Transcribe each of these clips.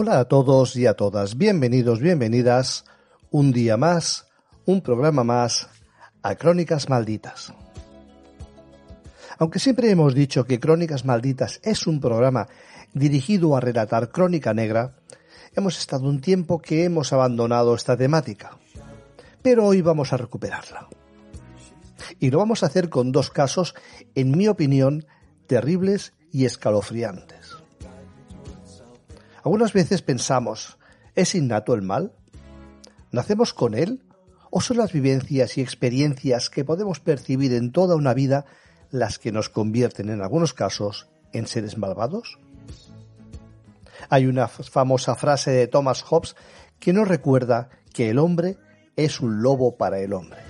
Hola a todos y a todas, bienvenidos, bienvenidas, un día más, un programa más a Crónicas Malditas. Aunque siempre hemos dicho que Crónicas Malditas es un programa dirigido a relatar crónica negra, hemos estado un tiempo que hemos abandonado esta temática. Pero hoy vamos a recuperarla. Y lo vamos a hacer con dos casos, en mi opinión, terribles y escalofriantes. Algunas veces pensamos, ¿es innato el mal? ¿Nacemos con él? ¿O son las vivencias y experiencias que podemos percibir en toda una vida las que nos convierten en algunos casos en seres malvados? Hay una famosa frase de Thomas Hobbes que nos recuerda que el hombre es un lobo para el hombre.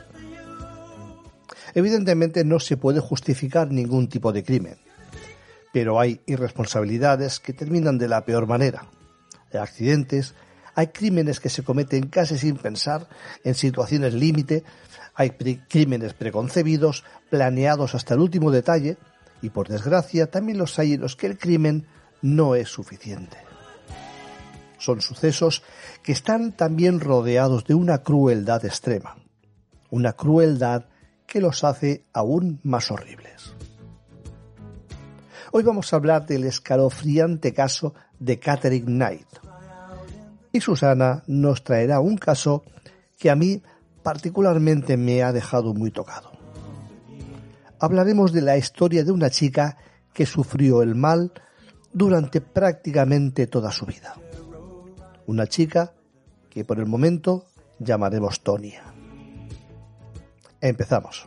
Evidentemente no se puede justificar ningún tipo de crimen, pero hay irresponsabilidades que terminan de la peor manera. Hay accidentes, hay crímenes que se cometen casi sin pensar, en situaciones límite, hay crímenes preconcebidos, planeados hasta el último detalle, y por desgracia también los hay en los que el crimen no es suficiente. Son sucesos que están también rodeados de una crueldad extrema, una crueldad que los hace aún más horribles. Hoy vamos a hablar del escalofriante caso de Catherine Knight. Y Susana nos traerá un caso que a mí particularmente me ha dejado muy tocado. Hablaremos de la historia de una chica que sufrió el mal durante prácticamente toda su vida. Una chica que por el momento llamaremos Tonia. Empezamos.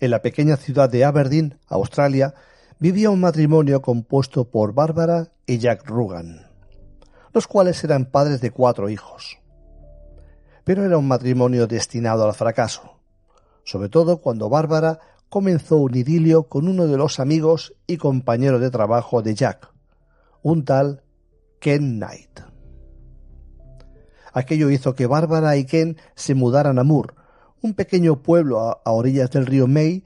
En la pequeña ciudad de Aberdeen, Australia, vivía un matrimonio compuesto por Bárbara y Jack Rugan, los cuales eran padres de cuatro hijos. Pero era un matrimonio destinado al fracaso, sobre todo cuando Bárbara comenzó un idilio con uno de los amigos y compañeros de trabajo de Jack, un tal Ken Knight. Aquello hizo que Bárbara y Ken se mudaran a Moore, un pequeño pueblo a, orillas del río May,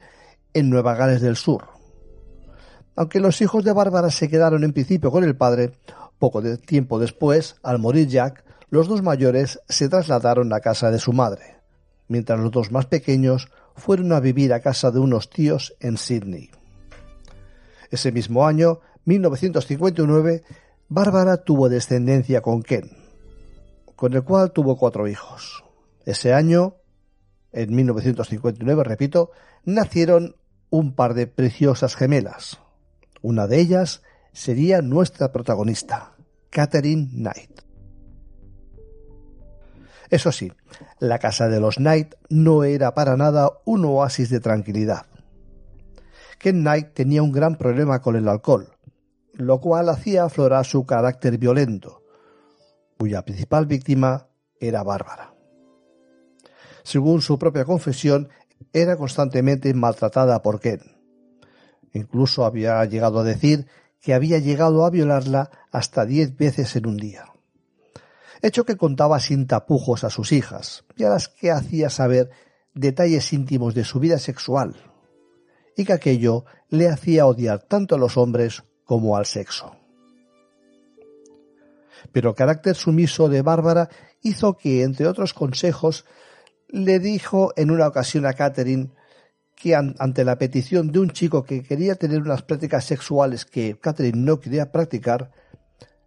en Nueva Gales del Sur. Aunque los hijos de Bárbara se quedaron en principio con el padre, poco tiempo después, al morir Jack, los dos mayores se trasladaron a casa de su madre, mientras los dos más pequeños fueron a vivir a casa de unos tíos en Sydney. Ese mismo año, 1959, Bárbara tuvo descendencia con Ken, con el cual tuvo cuatro hijos. Ese año, en 1959, repito, nacieron un par de preciosas gemelas. Una de ellas sería nuestra protagonista, Catherine Knight. Eso sí, la casa de los Knight no era para nada un oasis de tranquilidad. Ken Knight tenía un gran problema con el alcohol, lo cual hacía aflorar su carácter violento, cuya principal víctima era Bárbara. Según su propia confesión, era constantemente maltratada por Ken. Incluso había llegado a decir que había llegado a violarla hasta diez veces en un día. Hecho que contaba sin tapujos a sus hijas y a las que hacía saber detalles íntimos de su vida sexual, y que aquello le hacía odiar tanto a los hombres como al sexo pero el carácter sumiso de Bárbara hizo que, entre otros consejos, le dijo en una ocasión a Catherine que ante la petición de un chico que quería tener unas prácticas sexuales que Catherine no quería practicar,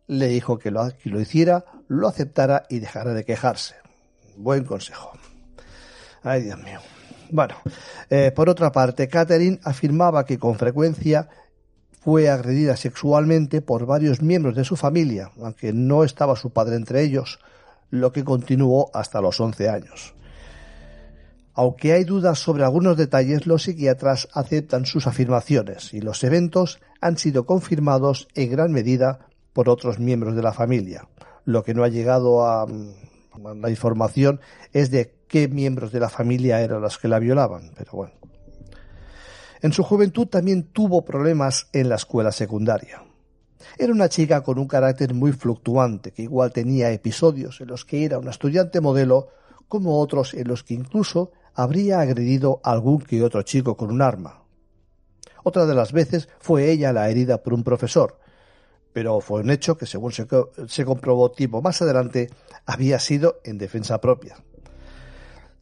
le dijo que lo, hiciera, lo aceptara y dejara de quejarse. Buen consejo. Ay, Dios mío. Bueno, eh, por otra parte, Catherine afirmaba que con frecuencia fue agredida sexualmente por varios miembros de su familia, aunque no estaba su padre entre ellos, lo que continuó hasta los 11 años. Aunque hay dudas sobre algunos detalles, los psiquiatras aceptan sus afirmaciones y los eventos han sido confirmados en gran medida por otros miembros de la familia. Lo que no ha llegado a, la información es de qué miembros de la familia eran los que la violaban, pero bueno. En su juventud también tuvo problemas en la escuela secundaria. Era una chica con un carácter muy fluctuante, que igual tenía episodios en los que era una estudiante modelo, como otros en los que incluso habría agredido a algún que otro chico con un arma. Otra de las veces fue ella la herida por un profesor, pero fue un hecho que, según se, se comprobó tiempo más adelante, había sido en defensa propia.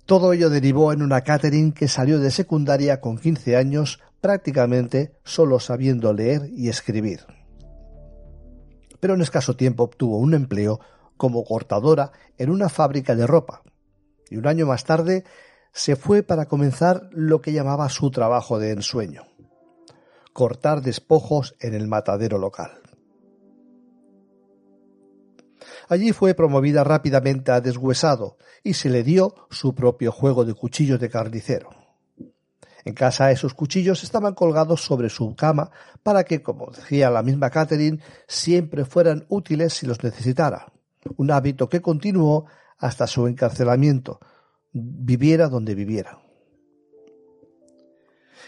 Todo ello derivó en una Catherine que salió de secundaria con 15 años prácticamente solo sabiendo leer y escribir pero en escaso tiempo obtuvo un empleo como cortadora en una fábrica de ropa. Y un año más tarde se fue para comenzar lo que llamaba su trabajo de ensueño, cortar despojos en el matadero local. Allí fue promovida rápidamente a deshuesado y se le dio su propio juego de cuchillos de carnicero. En casa esos cuchillos estaban colgados sobre su cama para que, como decía la misma Catherine, siempre fueran útiles si los necesitara. Un hábito que continuó hasta su encarcelamiento, viviera donde viviera.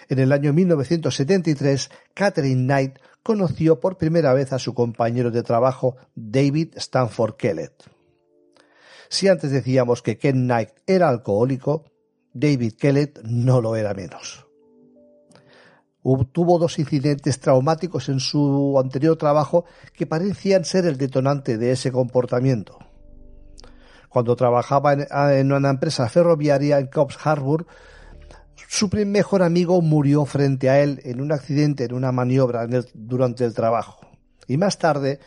En el año 1973, Catherine Knight conoció por primera vez a su compañero de trabajo David Stanford Kellett. Si antes decíamos que Ken Knight era alcohólico, David Kellett no lo era menos. Tuvo dos incidentes traumáticos en su anterior trabajo que parecían ser el detonante de ese comportamiento. Cuando trabajaba en, una empresa ferroviaria en Cobbs Harbour, su mejor amigo murió frente a él en un accidente en una maniobra durante el trabajo. Y más tarde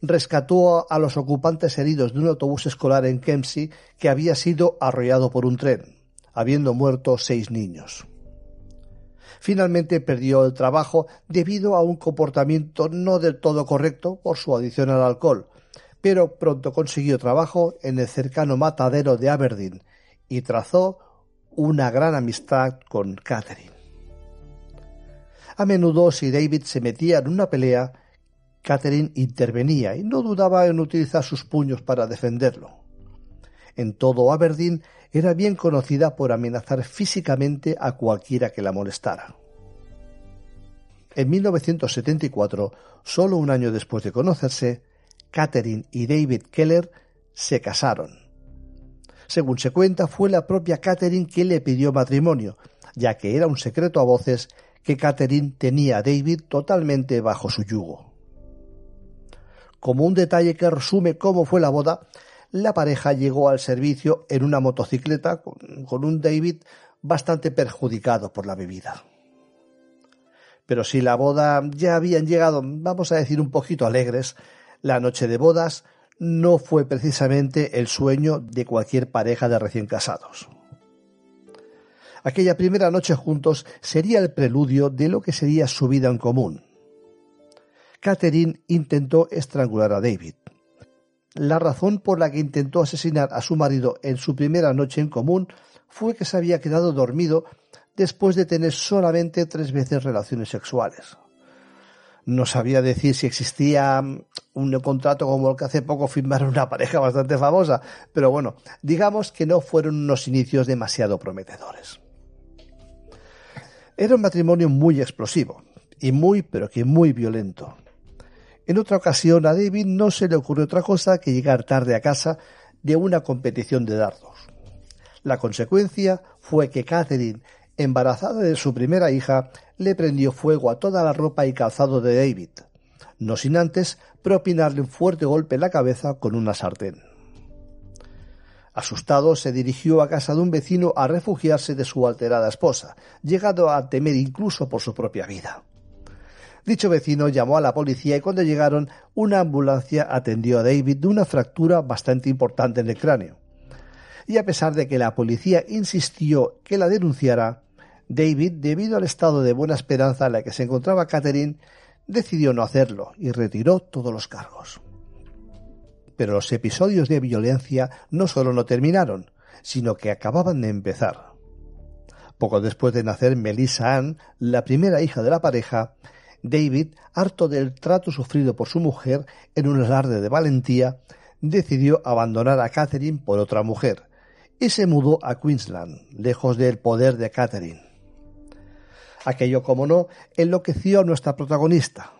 rescató a los ocupantes heridos de un autobús escolar en Kempsey que había sido arrollado por un tren habiendo muerto seis niños. Finalmente perdió el trabajo debido a un comportamiento no del todo correcto por su adicción al alcohol, pero pronto consiguió trabajo en el cercano matadero de Aberdeen y trazó una gran amistad con Catherine. A menudo si David se metía en una pelea, Catherine intervenía y no dudaba en utilizar sus puños para defenderlo. En todo Aberdeen era bien conocida por amenazar físicamente a cualquiera que la molestara. En 1974, solo un año después de conocerse, Catherine y David Keller se casaron. Según se cuenta, fue la propia Catherine quien le pidió matrimonio, ya que era un secreto a voces que Catherine tenía a David totalmente bajo su yugo. Como un detalle que resume cómo fue la boda, la pareja llegó al servicio en una motocicleta con, un David bastante perjudicado por la bebida. Pero si la boda ya habían llegado, vamos a decir, un poquito alegres, la noche de bodas no fue precisamente el sueño de cualquier pareja de recién casados. Aquella primera noche juntos sería el preludio de lo que sería su vida en común. Catherine intentó estrangular a David. La razón por la que intentó asesinar a su marido en su primera noche en común fue que se había quedado dormido después de tener solamente tres veces relaciones sexuales. No sabía decir si existía un contrato como el que hace poco firmaron una pareja bastante famosa, pero bueno, digamos que no fueron unos inicios demasiado prometedores. Era un matrimonio muy explosivo y muy, pero que muy violento. En otra ocasión a David no se le ocurrió otra cosa que llegar tarde a casa de una competición de dardos. La consecuencia fue que Catherine, embarazada de su primera hija, le prendió fuego a toda la ropa y calzado de David, no sin antes propinarle un fuerte golpe en la cabeza con una sartén. Asustado, se dirigió a casa de un vecino a refugiarse de su alterada esposa, llegado a temer incluso por su propia vida. Dicho vecino llamó a la policía y cuando llegaron, una ambulancia atendió a David de una fractura bastante importante en el cráneo. Y a pesar de que la policía insistió que la denunciara, David, debido al estado de buena esperanza en la que se encontraba Catherine, decidió no hacerlo y retiró todos los cargos. Pero los episodios de violencia no solo no terminaron, sino que acababan de empezar. Poco después de nacer Melissa Ann, la primera hija de la pareja, David, harto del trato sufrido por su mujer en un alarde de valentía, decidió abandonar a Catherine por otra mujer y se mudó a Queensland, lejos del poder de Catherine. Aquello, como no, enloqueció a nuestra protagonista.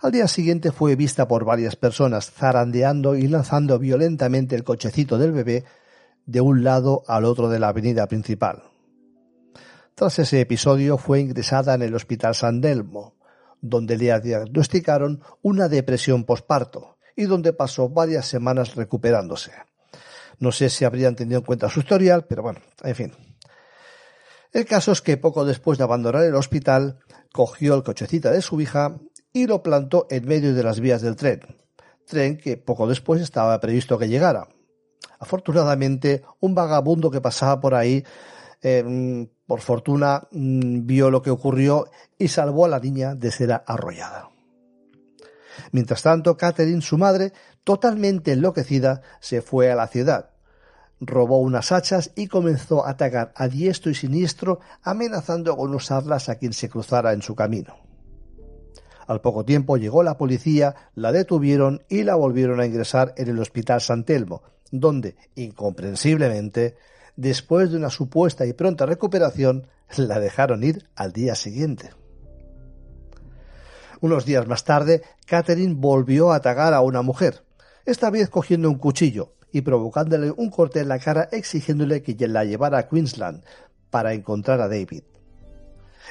Al día siguiente fue vista por varias personas zarandeando y lanzando violentamente el cochecito del bebé de un lado al otro de la avenida principal. Tras ese episodio fue ingresada en el Hospital San Delmo, donde le diagnosticaron una depresión posparto y donde pasó varias semanas recuperándose. No sé si habrían tenido en cuenta su historial, pero bueno, en fin. El caso es que poco después de abandonar el hospital, cogió el cochecita de su hija y lo plantó en medio de las vías del tren, tren que poco después estaba previsto que llegara. Afortunadamente, un vagabundo que pasaba por ahí, em, por fortuna, mm, vio lo que ocurrió y salvó a la niña de ser arrollada. Mientras tanto, Catherine, su madre, totalmente enloquecida, se fue a la ciudad, robó unas hachas y comenzó a atacar a diestro y siniestro, amenazando con usarlas a quien se cruzara en su camino. Al poco tiempo llegó la policía, la detuvieron y la volvieron a ingresar en el Hospital San Telmo, donde, incomprensiblemente, después de una supuesta y pronta recuperación, la dejaron ir al día siguiente. Unos días más tarde, Catherine volvió a atacar a una mujer, esta vez cogiendo un cuchillo, y provocándole un corte en la cara exigiéndole que la llevara a Queensland para encontrar a David.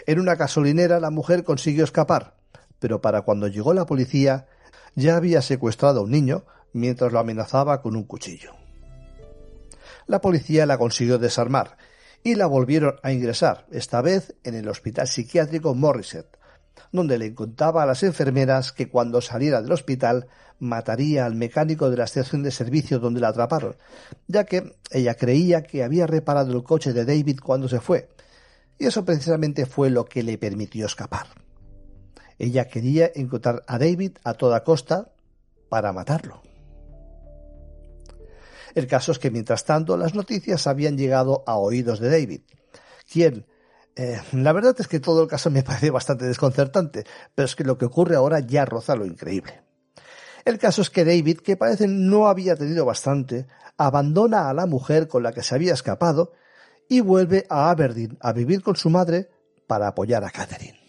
En una gasolinera la mujer consiguió escapar, pero para cuando llegó la policía ya había secuestrado a un niño mientras lo amenazaba con un cuchillo. La policía la consiguió desarmar y la volvieron a ingresar, esta vez en el hospital psiquiátrico Morriset, donde le contaba a las enfermeras que cuando saliera del hospital mataría al mecánico de la estación de servicio donde la atraparon, ya que ella creía que había reparado el coche de David cuando se fue, y eso precisamente fue lo que le permitió escapar. Ella quería encontrar a David a toda costa para matarlo. El caso es que mientras tanto las noticias habían llegado a oídos de David, quien eh, la verdad es que todo el caso me parece bastante desconcertante, pero es que lo que ocurre ahora ya roza lo increíble. El caso es que David, que parece no había tenido bastante, abandona a la mujer con la que se había escapado y vuelve a Aberdeen a vivir con su madre para apoyar a Catherine.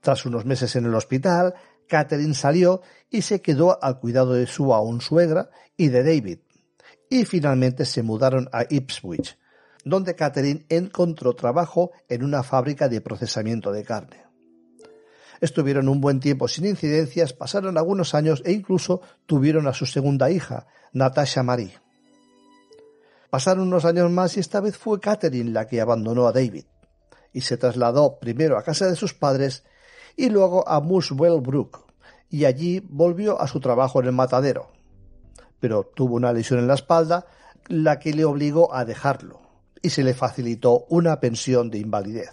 Tras unos meses en el hospital, Catherine salió y se quedó al cuidado de su aún suegra y de David, y finalmente se mudaron a Ipswich, donde Catherine encontró trabajo en una fábrica de procesamiento de carne. Estuvieron un buen tiempo sin incidencias, pasaron algunos años e incluso tuvieron a su segunda hija, Natasha Marie. Pasaron unos años más y esta vez fue Catherine la que abandonó a David y se trasladó primero a casa de sus padres y luego a Muswell Brook y allí volvió a su trabajo en el matadero. Pero tuvo una lesión en la espalda la que le obligó a dejarlo y se le facilitó una pensión de invalidez.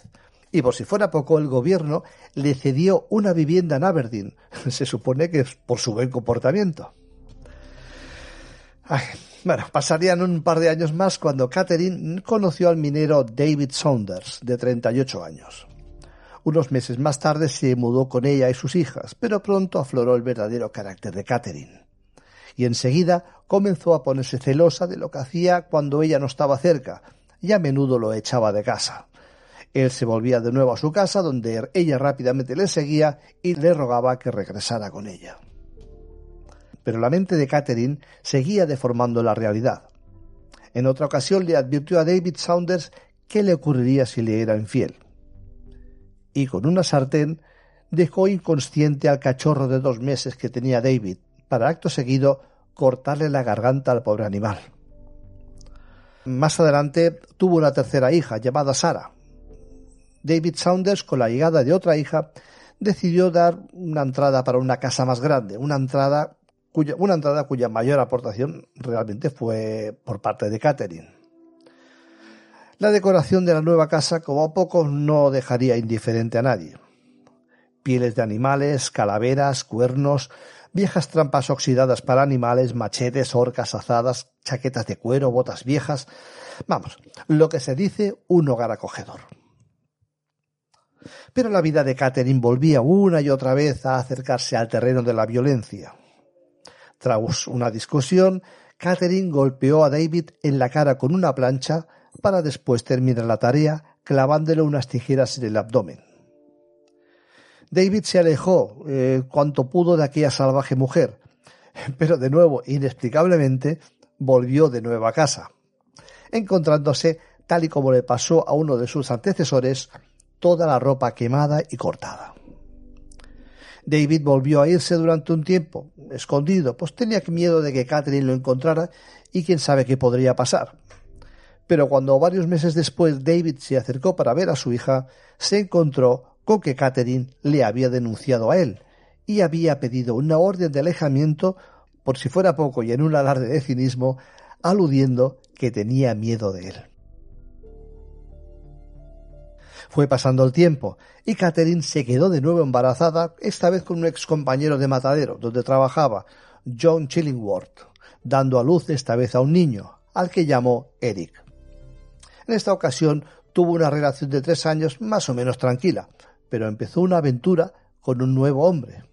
Y por si fuera poco, el gobierno le cedió una vivienda en Aberdeen. Se supone que es por su buen comportamiento. bueno, pasarían un par de años más cuando Catherine conoció al minero David Saunders, de 38 años. Unos meses más tarde se mudó con ella y sus hijas, pero pronto afloró el verdadero carácter de Catherine. Y enseguida comenzó a ponerse celosa de lo que hacía cuando ella no estaba cerca, y a menudo lo echaba de casa. Él se volvía de nuevo a su casa, donde ella rápidamente le seguía y le rogaba que regresara con ella. Pero la mente de Catherine seguía deformando la realidad. En otra ocasión le advirtió a David Saunders qué le ocurriría si le era infiel. Y con una sartén dejó inconsciente al cachorro de dos meses que tenía David, para acto seguido cortarle la garganta al pobre animal. Más adelante tuvo una tercera hija llamada Sara. David Saunders, con la llegada de otra hija, decidió dar una entrada para una casa más grande, una entrada cuya, mayor aportación realmente fue por parte de Catherine. La decoración de la nueva casa, como a poco, no dejaría indiferente a nadie. Pieles de animales, calaveras, cuernos, viejas trampas oxidadas para animales, machetes, orcas azadas, chaquetas de cuero, botas viejas. Vamos, lo que se dice un hogar acogedor. Pero la vida de Catherine volvía una y otra vez a acercarse al terreno de la violencia. Tras una discusión, Catherine golpeó a David en la cara con una plancha para después terminar la tarea clavándole unas tijeras en el abdomen. David se alejó eh, cuanto pudo de aquella salvaje mujer, pero de nuevo, inexplicablemente, volvió de nuevo a casa, encontrándose, tal y como le pasó a uno de sus antecesores, toda la ropa quemada y cortada. David volvió a irse durante un tiempo, escondido, pues tenía miedo de que Catherine lo encontrara y quién sabe qué podría pasar. Pero cuando varios meses después David se acercó para ver a su hija, se encontró con que Catherine le había denunciado a él y había pedido una orden de alejamiento por si fuera poco y en un alarde de cinismo, aludiendo que tenía miedo de él. Fue pasando el tiempo y Catherine se quedó de nuevo embarazada, esta vez con un ex compañero de matadero donde trabajaba, John Chillingworth, dando a luz esta vez a un niño, al que llamó Eric. En esta ocasión tuvo una relación de tres años más o menos tranquila, pero empezó una aventura con un nuevo hombre.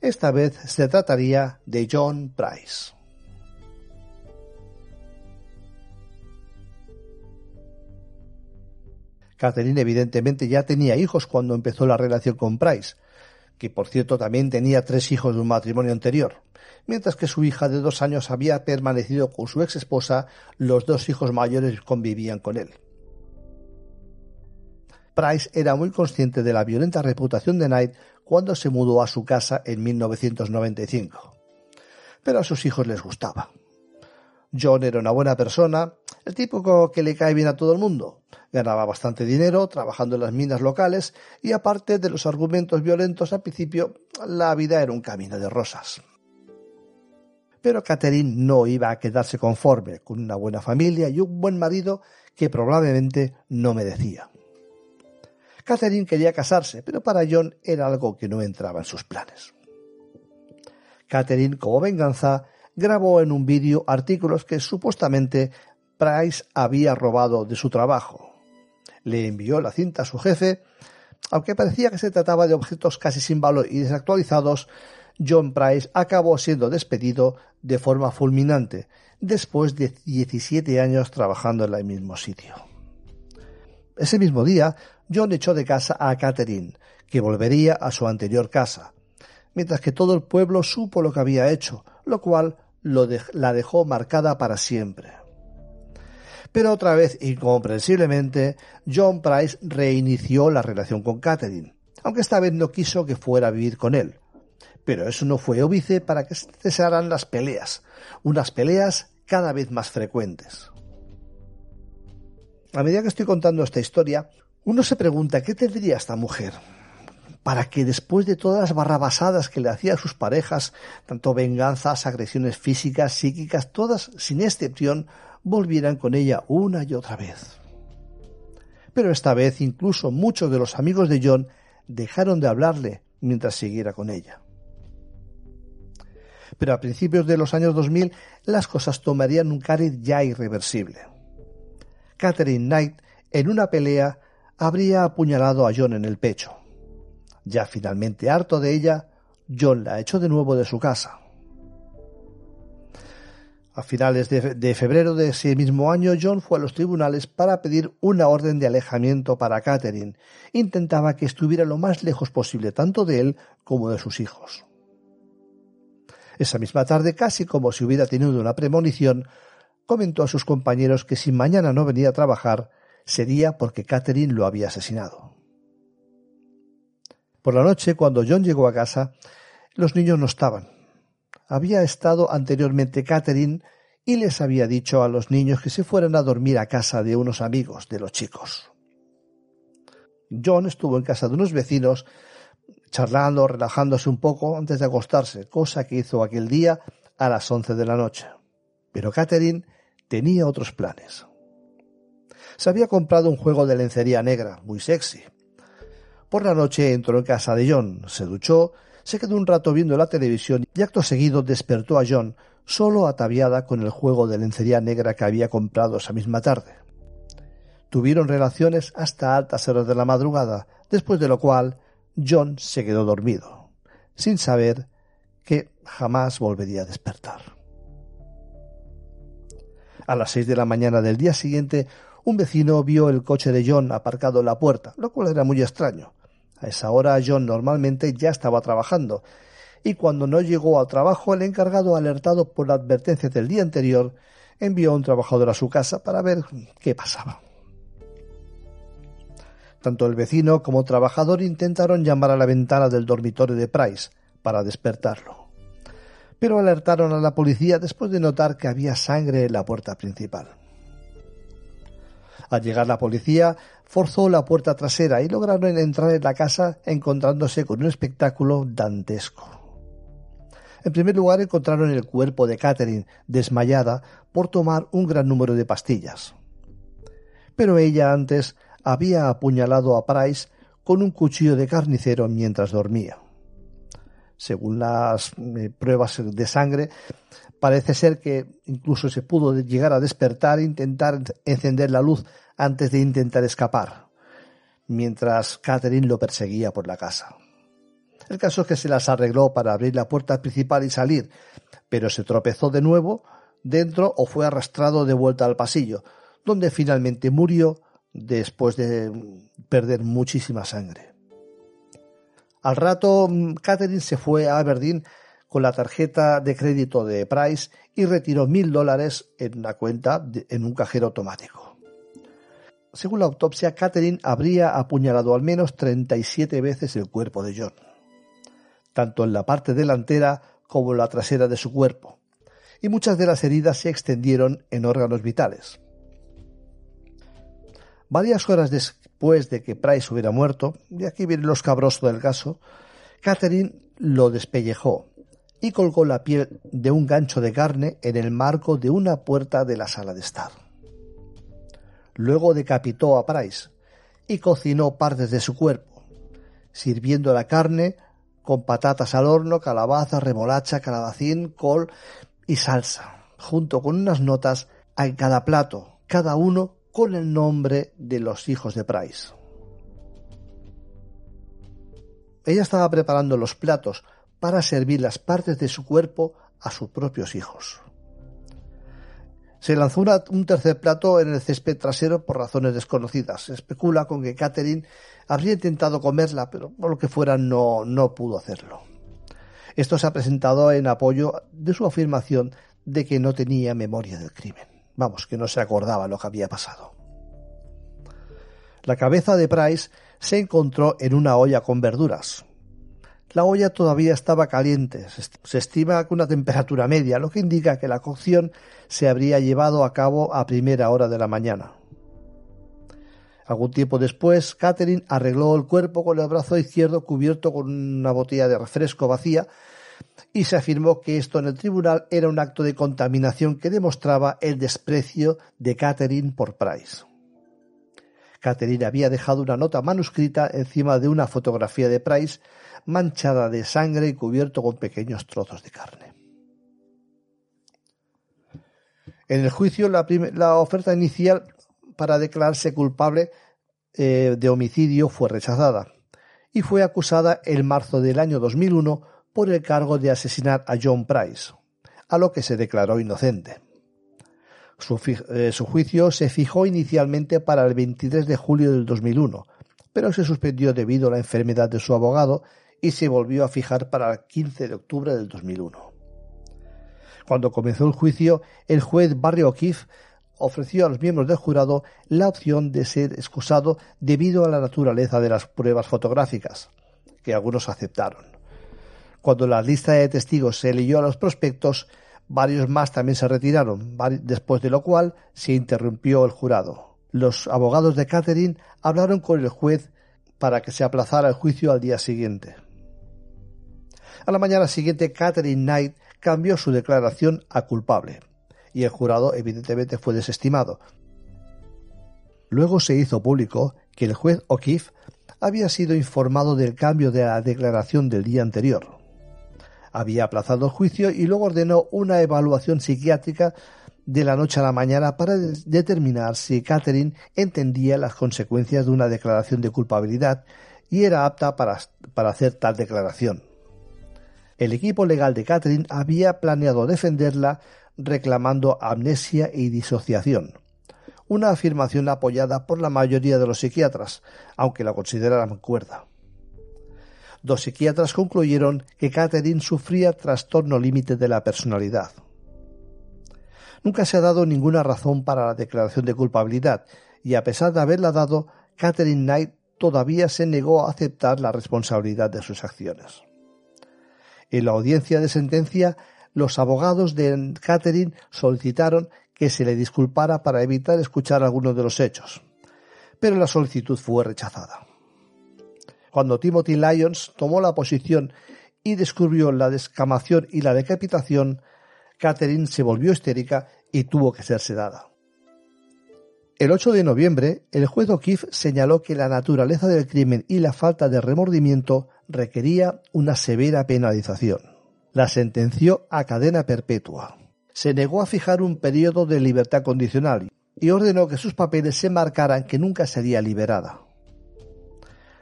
Esta vez se trataría de John Price. Catherine evidentemente ya tenía hijos cuando empezó la relación con Price, que por cierto también tenía tres hijos de un matrimonio anterior, mientras que su hija de dos años había permanecido con su ex esposa, los dos hijos mayores convivían con él. Price era muy consciente de la violenta reputación de Knight cuando se mudó a su casa en 1995. Pero a sus hijos les gustaba. John era una buena persona, el tipo que le cae bien a todo el mundo. Ganaba bastante dinero trabajando en las minas locales y aparte de los argumentos violentos al principio, la vida era un camino de rosas. Pero Catherine no iba a quedarse conforme con una buena familia y un buen marido que probablemente no merecía. Catherine quería casarse, pero para John era algo que no entraba en sus planes. Catherine, como venganza, grabó en un vídeo artículos que supuestamente Price había robado de su trabajo. Le envió la cinta a su jefe, aunque parecía que se trataba de objetos casi sin valor y desactualizados, John Price acabó siendo despedido de forma fulminante, después de 17 años trabajando en el mismo sitio. Ese mismo día, John echó de casa a Catherine, que volvería a su anterior casa, mientras que todo el pueblo supo lo que había hecho, lo cual la dejó marcada para siempre. Pero otra vez, incomprensiblemente, John Price reinició la relación con Catherine, aunque esta vez no quiso que fuera a vivir con él. Pero eso no fue óbice para que cesaran las peleas, unas peleas cada vez más frecuentes. A medida que estoy contando esta historia, uno se pregunta qué tendría esta mujer para que después de todas las barrabasadas que le hacía a sus parejas, tanto venganzas, agresiones físicas, psíquicas, todas sin excepción, volvieran con ella una y otra vez. Pero esta vez incluso muchos de los amigos de John dejaron de hablarle mientras siguiera con ella. Pero a principios de los años 2000 las cosas tomarían un cariz ya irreversible. Catherine Knight, en una pelea, habría apuñalado a John en el pecho. Ya finalmente harto de ella, John la echó de nuevo de su casa. A finales de, febrero de ese mismo año, John fue a los tribunales para pedir una orden de alejamiento para Catherine. Intentaba que estuviera lo más lejos posible tanto de él como de sus hijos. Esa misma tarde, casi como si hubiera tenido una premonición, comentó a sus compañeros que si mañana no venía a trabajar, sería porque Catherine lo había asesinado. Por la noche, cuando John llegó a casa, los niños no estaban. Había estado anteriormente Catherine y les había dicho a los niños que se fueran a dormir a casa de unos amigos de los chicos. John estuvo en casa de unos vecinos charlando, relajándose un poco antes de acostarse, cosa que hizo aquel día a las once de la noche. Pero Catherine tenía otros planes se había comprado un juego de lencería negra, muy sexy. Por la noche entró en casa de John, se duchó, se quedó un rato viendo la televisión y acto seguido despertó a John, solo ataviada con el juego de lencería negra que había comprado esa misma tarde. Tuvieron relaciones hasta altas horas de la madrugada, después de lo cual John se quedó dormido, sin saber que jamás volvería a despertar. A las seis de la mañana del día siguiente, un vecino vio el coche de John aparcado en la puerta, lo cual era muy extraño. A esa hora John normalmente ya estaba trabajando, y cuando no llegó al trabajo, el encargado, alertado por la advertencia del día anterior, envió a un trabajador a su casa para ver qué pasaba. Tanto el vecino como el trabajador intentaron llamar a la ventana del dormitorio de Price para despertarlo. Pero alertaron a la policía después de notar que había sangre en la puerta principal. Al llegar la policía, forzó la puerta trasera y lograron entrar en la casa encontrándose con un espectáculo dantesco. En primer lugar encontraron el cuerpo de Catherine desmayada por tomar un gran número de pastillas. Pero ella antes había apuñalado a Price con un cuchillo de carnicero mientras dormía. Según las eh, pruebas de sangre, parece ser que incluso se pudo llegar a despertar e intentar encender la luz antes de intentar escapar, mientras Catherine lo perseguía por la casa. El caso es que se las arregló para abrir la puerta principal y salir, pero se tropezó de nuevo dentro o fue arrastrado de vuelta al pasillo, donde finalmente murió después de perder muchísima sangre. Al rato, Catherine se fue a Aberdeen con la tarjeta de crédito de Price y retiró mil dólares en una cuenta en un cajero automático. Según la autopsia, Catherine habría apuñalado al menos 37 veces el cuerpo de John, tanto en la parte delantera como en la trasera de su cuerpo, y muchas de las heridas se extendieron en órganos vitales. Varias horas después de que Price hubiera muerto, y aquí viene lo escabroso del caso, Catherine lo despellejó y colgó la piel de un gancho de carne en el marco de una puerta de la sala de estar. Luego decapitó a Price y cocinó partes de su cuerpo, sirviendo la carne con patatas al horno, calabaza, remolacha, calabacín, col y salsa, junto con unas notas en cada plato, cada uno con el nombre de los hijos de Price. Ella estaba preparando los platos para servir las partes de su cuerpo a sus propios hijos. Se lanzó un tercer plato en el césped trasero por razones desconocidas. Se especula con que Catherine habría intentado comerla, pero por lo que fuera no, no pudo hacerlo. Esto se ha presentado en apoyo de su afirmación de que no tenía memoria del crimen. Vamos, que no se acordaba lo que había pasado. La cabeza de Price se encontró en una olla con verduras. La olla todavía estaba caliente, se estima con una temperatura media, lo que indica que la cocción se habría llevado a cabo a primera hora de la mañana. Algún tiempo después, Catherine arregló el cuerpo con el brazo izquierdo cubierto con una botella de refresco vacía y se afirmó que esto en el tribunal era un acto de contaminación que demostraba el desprecio de Catherine por Price. Catherine había dejado una nota manuscrita encima de una fotografía de Price manchada de sangre y cubierto con pequeños trozos de carne. En el juicio, la, oferta inicial para declararse culpable eh, de homicidio fue rechazada y fue acusada en marzo del año 2001 por el cargo de asesinar a John Price, a lo que se declaró inocente. Su, eh, juicio se fijó inicialmente para el 23 de julio del 2001, pero se suspendió debido a la enfermedad de su abogado y se volvió a fijar para el 15 de octubre del 2001. Cuando comenzó el juicio, el juez Barry O'Keefe ofreció a los miembros del jurado la opción de ser excusado debido a la naturaleza de las pruebas fotográficas, que algunos aceptaron. Cuando la lista de testigos se leyó a los prospectos, varios más también se retiraron, después de lo cual se interrumpió el jurado. Los abogados de Catherine hablaron con el juez para que se aplazara el juicio al día siguiente. A la mañana siguiente, Catherine Knight cambió su declaración a culpable, y el jurado evidentemente fue desestimado. Luego se hizo público que el juez O'Keefe había sido informado del cambio de la declaración del día anterior había aplazado el juicio y luego ordenó una evaluación psiquiátrica de la noche a la mañana para determinar si Catherine entendía las consecuencias de una declaración de culpabilidad y era apta para, para hacer tal declaración. El equipo legal de Catherine había planeado defenderla reclamando amnesia y disociación, una afirmación apoyada por la mayoría de los psiquiatras, aunque la consideraran cuerda. Dos psiquiatras concluyeron que Catherine sufría trastorno límite de la personalidad. Nunca se ha dado ninguna razón para la declaración de culpabilidad, y a pesar de haberla dado, Catherine Knight todavía se negó a aceptar la responsabilidad de sus acciones. En la audiencia de sentencia, los abogados de Catherine solicitaron que se le disculpara para evitar escuchar algunos de los hechos, pero la solicitud fue rechazada. Cuando Timothy Lyons tomó la posición y descubrió la descamación y la decapitación, Catherine se volvió histérica y tuvo que ser sedada. El 8 de noviembre, el juez O'Keefe señaló que la naturaleza del crimen y la falta de remordimiento requería una severa penalización. La sentenció a cadena perpetua. Se negó a fijar un periodo de libertad condicional y ordenó que sus papeles se marcaran que nunca sería liberada.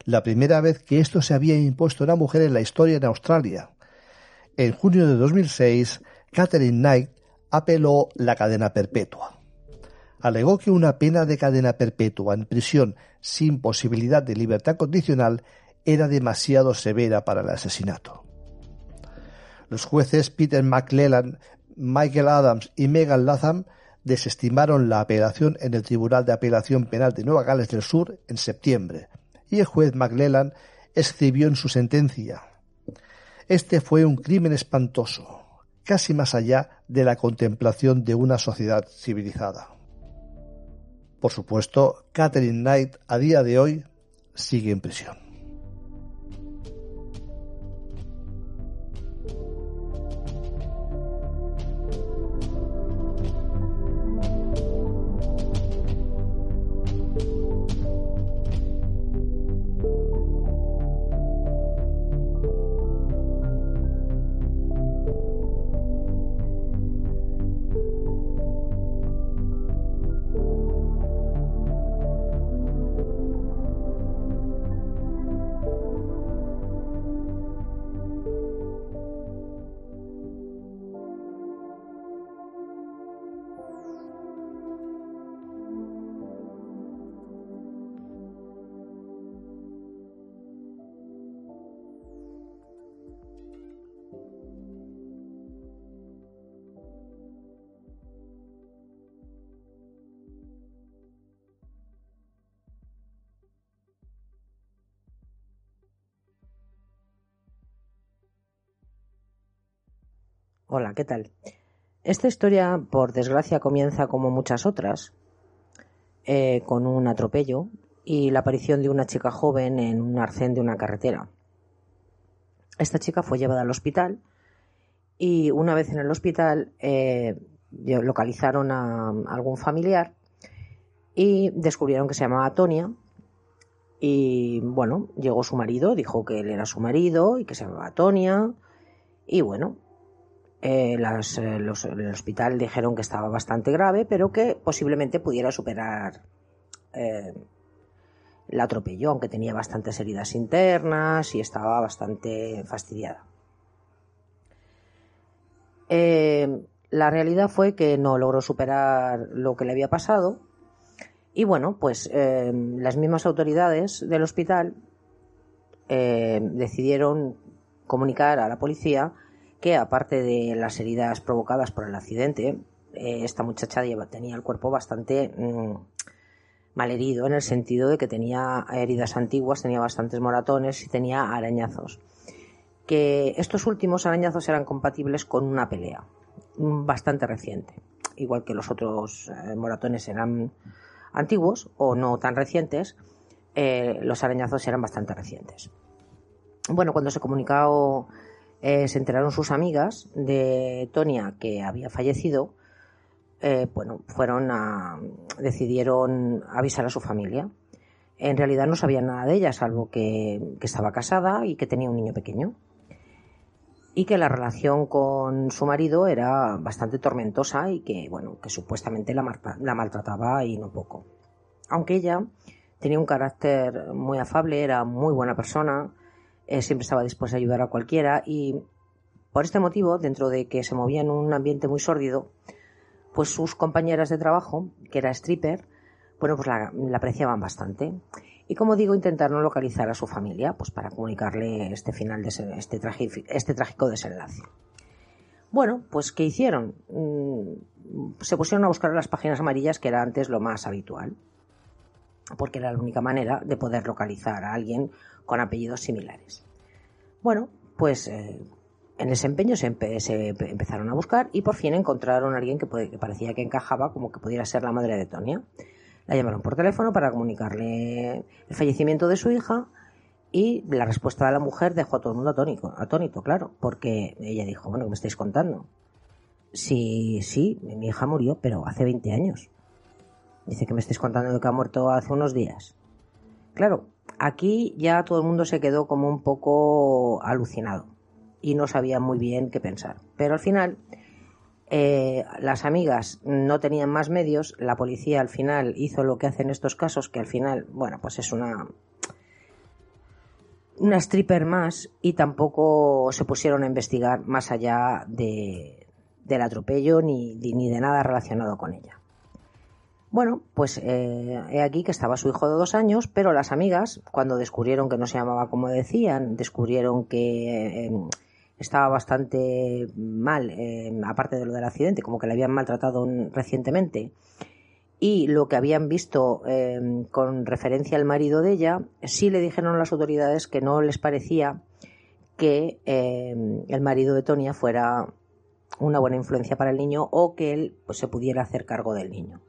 La primera vez que esto se había impuesto a una mujer en la historia en Australia. En junio de 2006, Catherine Knight apeló la cadena perpetua alegó que una pena de cadena perpetua en prisión sin posibilidad de libertad condicional era demasiado severa para el asesinato. Los jueces Peter McClellan, Michael Adams y Megan Latham desestimaron la apelación en el Tribunal de Apelación Penal de Nueva Gales del Sur en septiembre, y el juez McClellan escribió en su sentencia Este fue un crimen espantoso, casi más allá de la contemplación de una sociedad civilizada. Por supuesto, Catherine Knight a día de hoy sigue en prisión. Hola, ¿qué tal? Esta historia, por desgracia, comienza como muchas otras, eh, con un atropello y la aparición de una chica joven en un arcén de una carretera. Esta chica fue llevada al hospital y una vez en el hospital eh, localizaron a algún familiar y descubrieron que se llamaba Tonia y bueno, llegó su marido, dijo que él era su marido y que se llamaba Tonia y bueno, eh, las, eh, los, el hospital dijeron que estaba bastante grave, pero que posiblemente pudiera superar eh, el atropello, aunque tenía bastantes heridas internas y estaba bastante fastidiada. la realidad fue que no logró superar lo que le había pasado y bueno, pues las mismas autoridades del hospital decidieron comunicar a la policía que aparte de las heridas provocadas por el accidente, eh, esta muchacha tenía el cuerpo bastante mm, mal herido en el sentido de que tenía heridas antiguas, tenía bastantes moratones y tenía arañazos. Que estos últimos arañazos eran compatibles con una pelea mm, bastante reciente, igual que los otros eh, moratones eran antiguos o no tan recientes, eh, los arañazos eran bastante recientes. Bueno, cuando se comunicó eh, se enteraron sus amigas de Tonia que había fallecido, eh, bueno, fueron a, decidieron avisar a su familia. En realidad no sabían nada de ella, salvo que, estaba casada y que tenía un niño pequeño. Y que la relación con su marido era bastante tormentosa y que, bueno, que supuestamente la, la maltrataba y no poco. Aunque ella tenía un carácter muy afable, era muy buena persona, eh, siempre estaba dispuesta a ayudar a cualquiera y por este motivo, dentro de que se movía en un ambiente muy sórdido, pues sus compañeras de trabajo, que era stripper, bueno, pues la, apreciaban bastante. Y como digo, intentaron localizar a su familia, pues para comunicarle este final de este, este trágico desenlace. Bueno, pues ¿qué hicieron? Mm, se pusieron a buscar las páginas amarillas, que era antes lo más habitual, porque era la única manera de poder localizar a alguien con apellidos similares. Bueno, pues eh, en ese empeño se, empezaron a buscar y por fin encontraron a alguien que, que, parecía que encajaba como que pudiera ser la madre de Tonia. La llamaron por teléfono para comunicarle el fallecimiento de su hija y la respuesta de la mujer dejó a todo el mundo atónico, atónito, claro, porque ella dijo, bueno, ¿qué me estáis contando? Sí, sí, mi hija murió, pero hace 20 años. Dice que me estáis contando que ha muerto hace unos días. Claro, aquí ya todo el mundo se quedó como un poco alucinado y no sabía muy bien qué pensar. Pero al final, eh, las amigas no tenían más medios, la policía al final hizo lo que hace en estos casos, que al final, bueno, pues es una una stripper más y tampoco se pusieron a investigar más allá de, del atropello ni, ni de nada relacionado con ella. Bueno, pues eh, he aquí que estaba su hijo de dos años, pero las amigas, cuando descubrieron que no se llamaba como decían, descubrieron que em, estaba bastante mal, em, aparte de lo del accidente, como que le habían maltratado recientemente, y lo que habían visto em, con referencia al marido de ella, sí le dijeron a las autoridades que no les parecía que el marido de Tonia fuera una buena influencia para el niño o que él pues, se pudiera hacer cargo del niño.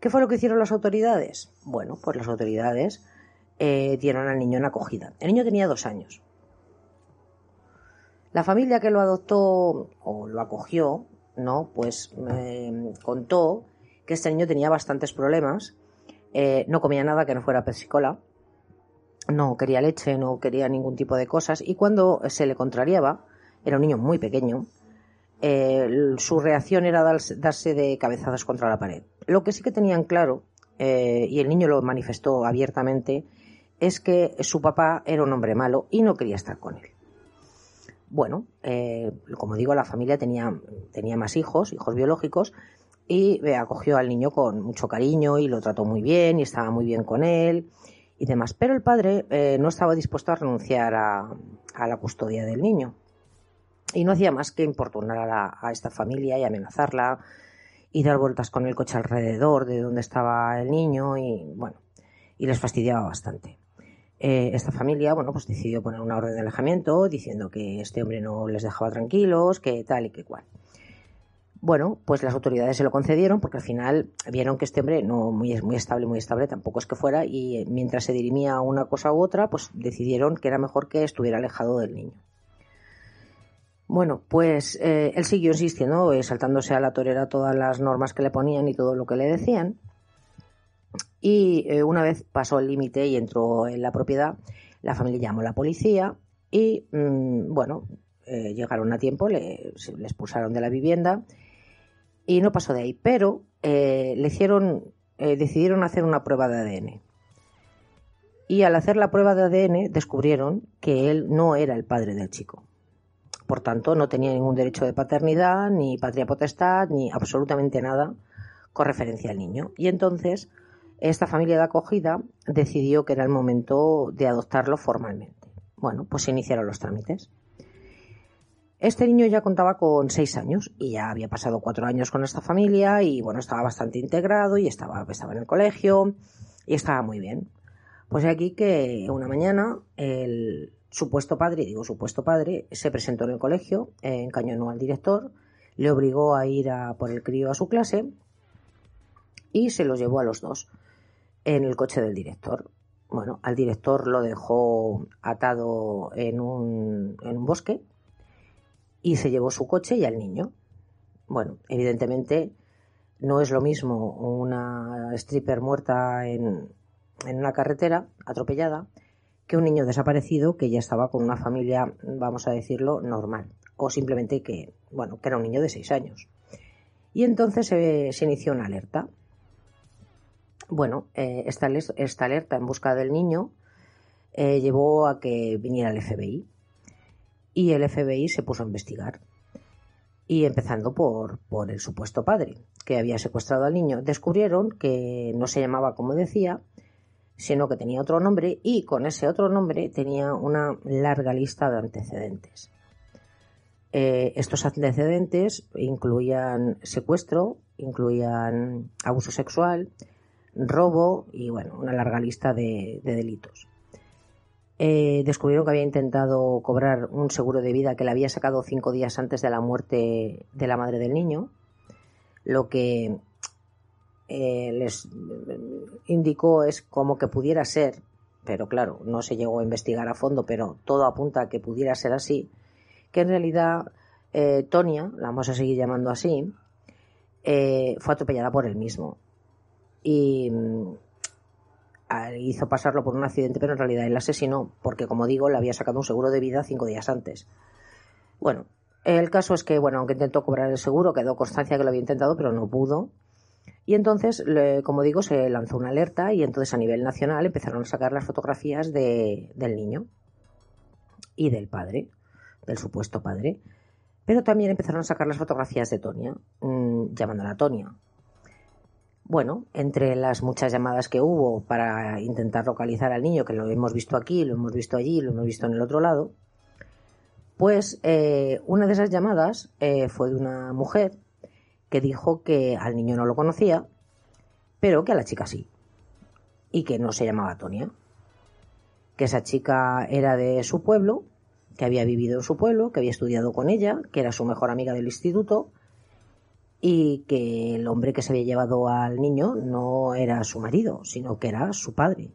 ¿Qué fue lo que hicieron las autoridades? Bueno, pues las autoridades eh, dieron al niño en acogida. El niño tenía dos años. La familia que lo adoptó o lo acogió, ¿no? Pues me contó que este niño tenía bastantes problemas. Eh, no comía nada que no fuera pesicola. No quería leche, no quería ningún tipo de cosas. Y cuando se le contrariaba, era un niño muy pequeño, eh, su reacción era darse de cabezazos contra la pared. Lo que sí que tenían claro, eh, y el niño lo manifestó abiertamente, es que su papá era un hombre malo y no quería estar con él. Bueno, eh, como digo, la familia tenía, tenía más hijos, hijos biológicos, y acogió al niño con mucho cariño y lo trató muy bien y estaba muy bien con él y demás. Pero el padre no estaba dispuesto a renunciar a la custodia del niño y no hacía más que importunar a, esta familia y amenazarla y dar vueltas con el coche alrededor de donde estaba el niño y bueno, y les fastidiaba bastante. Eh, esta familia, bueno, pues decidió poner una orden de alejamiento diciendo que este hombre no les dejaba tranquilos, que tal y que cual. Bueno, pues las autoridades se lo concedieron porque al final vieron que este hombre no muy, muy estable, muy estable, tampoco es que fuera, y mientras se dirimía una cosa u otra, pues decidieron que era mejor que estuviera alejado del niño. Bueno, pues eh, él siguió insistiendo, eh, saltándose a la torera todas las normas que le ponían y todo lo que le decían. Y eh, una vez pasó el límite y entró en la propiedad, la familia llamó a la policía y, mm, bueno, llegaron a tiempo, le, le, expulsaron de la vivienda y no pasó de ahí. Pero le hicieron, decidieron hacer una prueba de ADN. Y al hacer la prueba de ADN descubrieron que él no era el padre del chico por tanto, no tenía ningún derecho de paternidad, ni patria potestad, ni absolutamente nada con referencia al niño. Y entonces, esta familia de acogida decidió que era el momento de adoptarlo formalmente. Bueno, pues se iniciaron los trámites. Este niño ya contaba con seis años y ya había pasado cuatro años con esta familia y bueno, estaba bastante integrado y estaba, en el colegio y estaba muy bien. Pues aquí que una mañana el, supuesto padre, digo supuesto padre, se presentó en el colegio, encañonó al director, le obligó a ir a por el crío a su clase y se los llevó a los dos en el coche del director. Bueno, al director lo dejó atado en un, en un bosque y se llevó su coche y al niño. Bueno, evidentemente no es lo mismo una stripper muerta en, en una carretera atropellada que un niño desaparecido que ya estaba con una familia, vamos a decirlo, normal. O simplemente que, bueno, que era un niño de seis años. Y entonces se inició una alerta. Bueno, eh, esta, esta, alerta en busca del niño eh, llevó a que viniera el FBI y el FBI se puso a investigar. Y empezando por, por el supuesto padre que había secuestrado al niño, descubrieron que no se llamaba como decía, sino que tenía otro nombre y con ese otro nombre tenía una larga lista de antecedentes. Eh, estos antecedentes incluían secuestro, incluían abuso sexual, robo y bueno, una larga lista de, delitos. Eh, descubrieron que había intentado cobrar un seguro de vida que le había sacado cinco días antes de la muerte de la madre del niño, lo que eh, les indicó es como que pudiera ser, pero claro, no se llegó a investigar a fondo, pero todo apunta a que pudiera ser así, que en realidad eh, Tonia, la vamos a seguir llamando así, eh, fue atropellada por él mismo. Y mm, hizo pasarlo por un accidente, pero en realidad él asesinó, porque como digo, le había sacado un seguro de vida cinco días antes. Bueno, el caso es que, bueno, aunque intentó cobrar el seguro, quedó constancia que lo había intentado, pero no pudo. Y entonces, como digo, se lanzó una alerta y entonces a nivel nacional empezaron a sacar las fotografías de, del niño y del padre, del supuesto padre. Pero también empezaron a sacar las fotografías de Tonia, mm, llamándola Tonia. Bueno, entre las muchas llamadas que hubo para intentar localizar al niño, que lo hemos visto aquí, lo hemos visto allí, lo hemos visto en el otro lado, pues eh, una de esas llamadas eh, fue de una mujer que dijo que al niño no lo conocía, pero que a la chica sí, y que no se llamaba Tonia, que esa chica era de su pueblo que había vivido en su pueblo, que había estudiado con ella, que era su mejor amiga del instituto y que el hombre que se había llevado al niño no era su marido, sino que era su padre.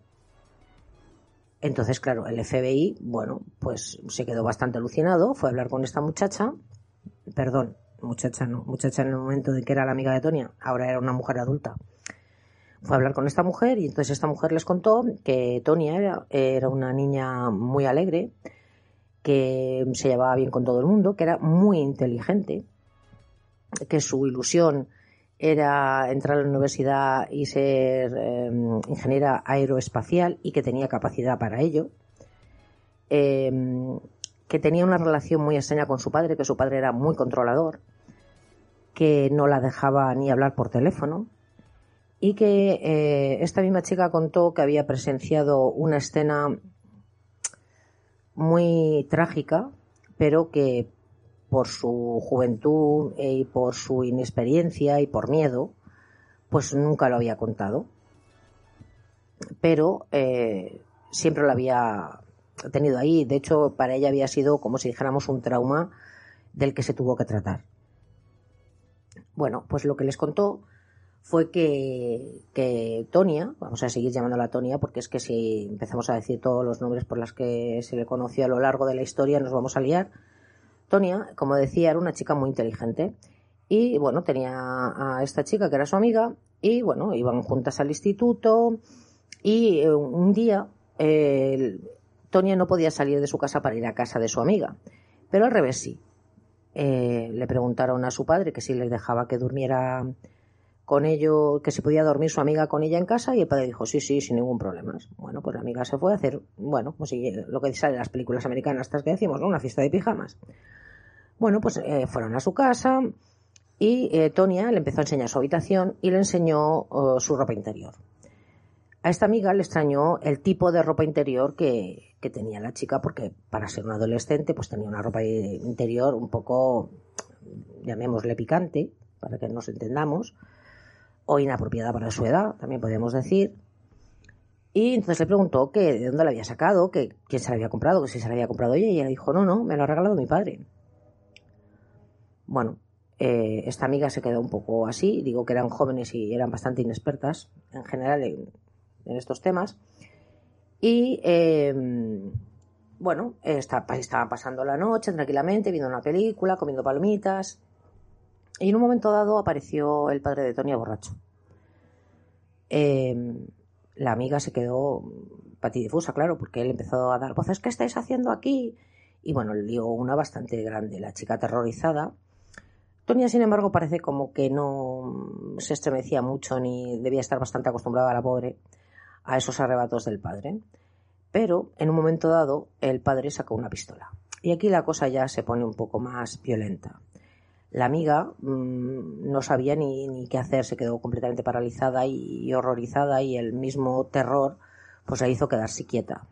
Entonces, claro, el FBI, bueno, pues se quedó bastante alucinado, fue a hablar con esta muchacha, perdón, muchacha no, muchacha en el momento de que era la amiga de Tonia, ahora era una mujer adulta. Fue a hablar con esta mujer y entonces esta mujer les contó que Tonia era, una niña muy alegre, que se llevaba bien con todo el mundo, que era muy inteligente, que su ilusión era entrar a la universidad y ser em, ingeniera aeroespacial y que tenía capacidad para ello, em, que tenía una relación muy extraña con su padre, que su padre era muy controlador, que no la dejaba ni hablar por teléfono y que eh, esta misma chica contó que había presenciado una escena muy trágica, pero que por su juventud y por su inexperiencia y por miedo, pues nunca lo había contado. Pero eh, siempre lo había tenido ahí. De hecho, para ella había sido como si dijéramos un trauma del que se tuvo que tratar. Bueno, pues lo que les contó fue que, que Tonia, vamos a seguir llamándola Tonia porque es que si empezamos a decir todos los nombres por los que se le conoció a lo largo de la historia nos vamos a liar. Tonia, como decía, era una chica muy inteligente y bueno, tenía a esta chica que era su amiga y bueno, iban juntas al instituto y eh, un día Tonia no podía salir de su casa para ir a casa de su amiga, pero al revés sí. Eh, le preguntaron a su padre que si le dejaba que durmiera con ello, que se podía dormir su amiga con ella en casa y el padre dijo, sí, sí, sin ningún problema. Bueno, pues la amiga se fue a hacer, bueno, pues lo que sale en las películas americanas, estas que decimos, ¿no? Una fiesta de pijamas. Bueno, pues eh, fueron a su casa y eh, Tonia le empezó a enseñar su habitación y le enseñó oh, su ropa interior. A esta amiga le extrañó el tipo de ropa interior que, tenía la chica porque para ser una adolescente pues tenía una ropa interior un poco, llamémosle picante, para que nos entendamos, o inapropiada para su edad, también podríamos decir. Y entonces le preguntó que de dónde la había sacado, que quién se la había comprado, que si se la había comprado ella, y ella dijo, no, no, me lo ha regalado mi padre. Bueno, eh, esta amiga se quedó un poco así, digo que eran jóvenes y eran bastante inexpertas en general en, estos temas. Y em, bueno, estaban pasando la noche tranquilamente, viendo una película, comiendo palomitas, y en un momento dado apareció el padre de Tonia borracho. Em, la amiga se quedó patidifusa, claro, porque él empezó a dar voces, ¿qué estáis haciendo aquí? Y bueno, le dio una bastante grande. La chica aterrorizada Tonia, sin embargo, parece como que no se estremecía mucho ni debía estar bastante acostumbrada a la pobre a esos arrebatos del padre. Pero en un momento dado el padre sacó una pistola. Y aquí la cosa ya se pone un poco más violenta. La amiga mmm, no sabía ni, qué hacer, se quedó completamente paralizada y, y, horrorizada y el mismo terror pues la hizo quedarse quieta.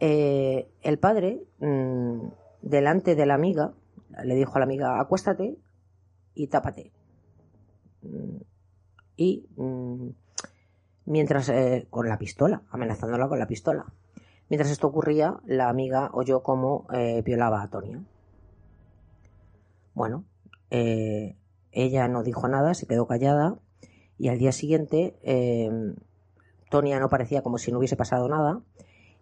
Eh, el padre, mmm, delante de la amiga, le dijo a la amiga, acuéstate y tápate. Y mmm, mientras, eh, con la pistola, amenazándola con la pistola. Mientras esto ocurría, la amiga oyó cómo eh, violaba a Tonia. Bueno, eh, ella no dijo nada, se quedó callada y al día siguiente eh, Tonia no parecía como si no hubiese pasado nada,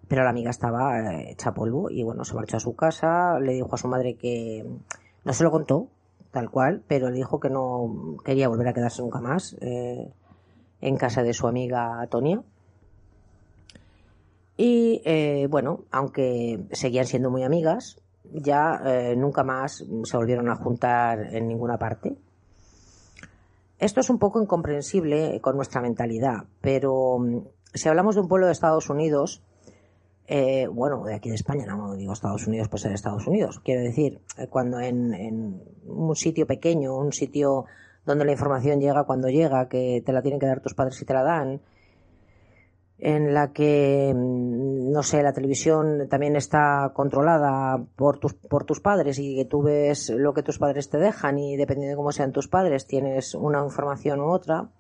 pero la amiga estaba eh, hecha polvo y bueno, se marchó a su casa, le dijo a su madre que no se lo contó tal cual, pero le dijo que no quería volver a quedarse nunca más eh, en casa de su amiga Tonia. Y eh, bueno, aunque seguían siendo muy amigas, ya eh, nunca más se volvieron a juntar en ninguna parte. Esto es un poco incomprensible con nuestra mentalidad, pero mm, si hablamos de un pueblo de Estados Unidos, eh, bueno, de aquí de España, no digo Estados Unidos, pues en Estados Unidos, quiero decir, eh, cuando en, un sitio pequeño, un sitio donde la información llega cuando llega, que te la tienen que dar tus padres y te la dan, en la que, no sé, la televisión también está controlada por tus, por tus padres y que tú ves lo que tus padres te dejan y dependiendo de cómo sean tus padres tienes una información u otra,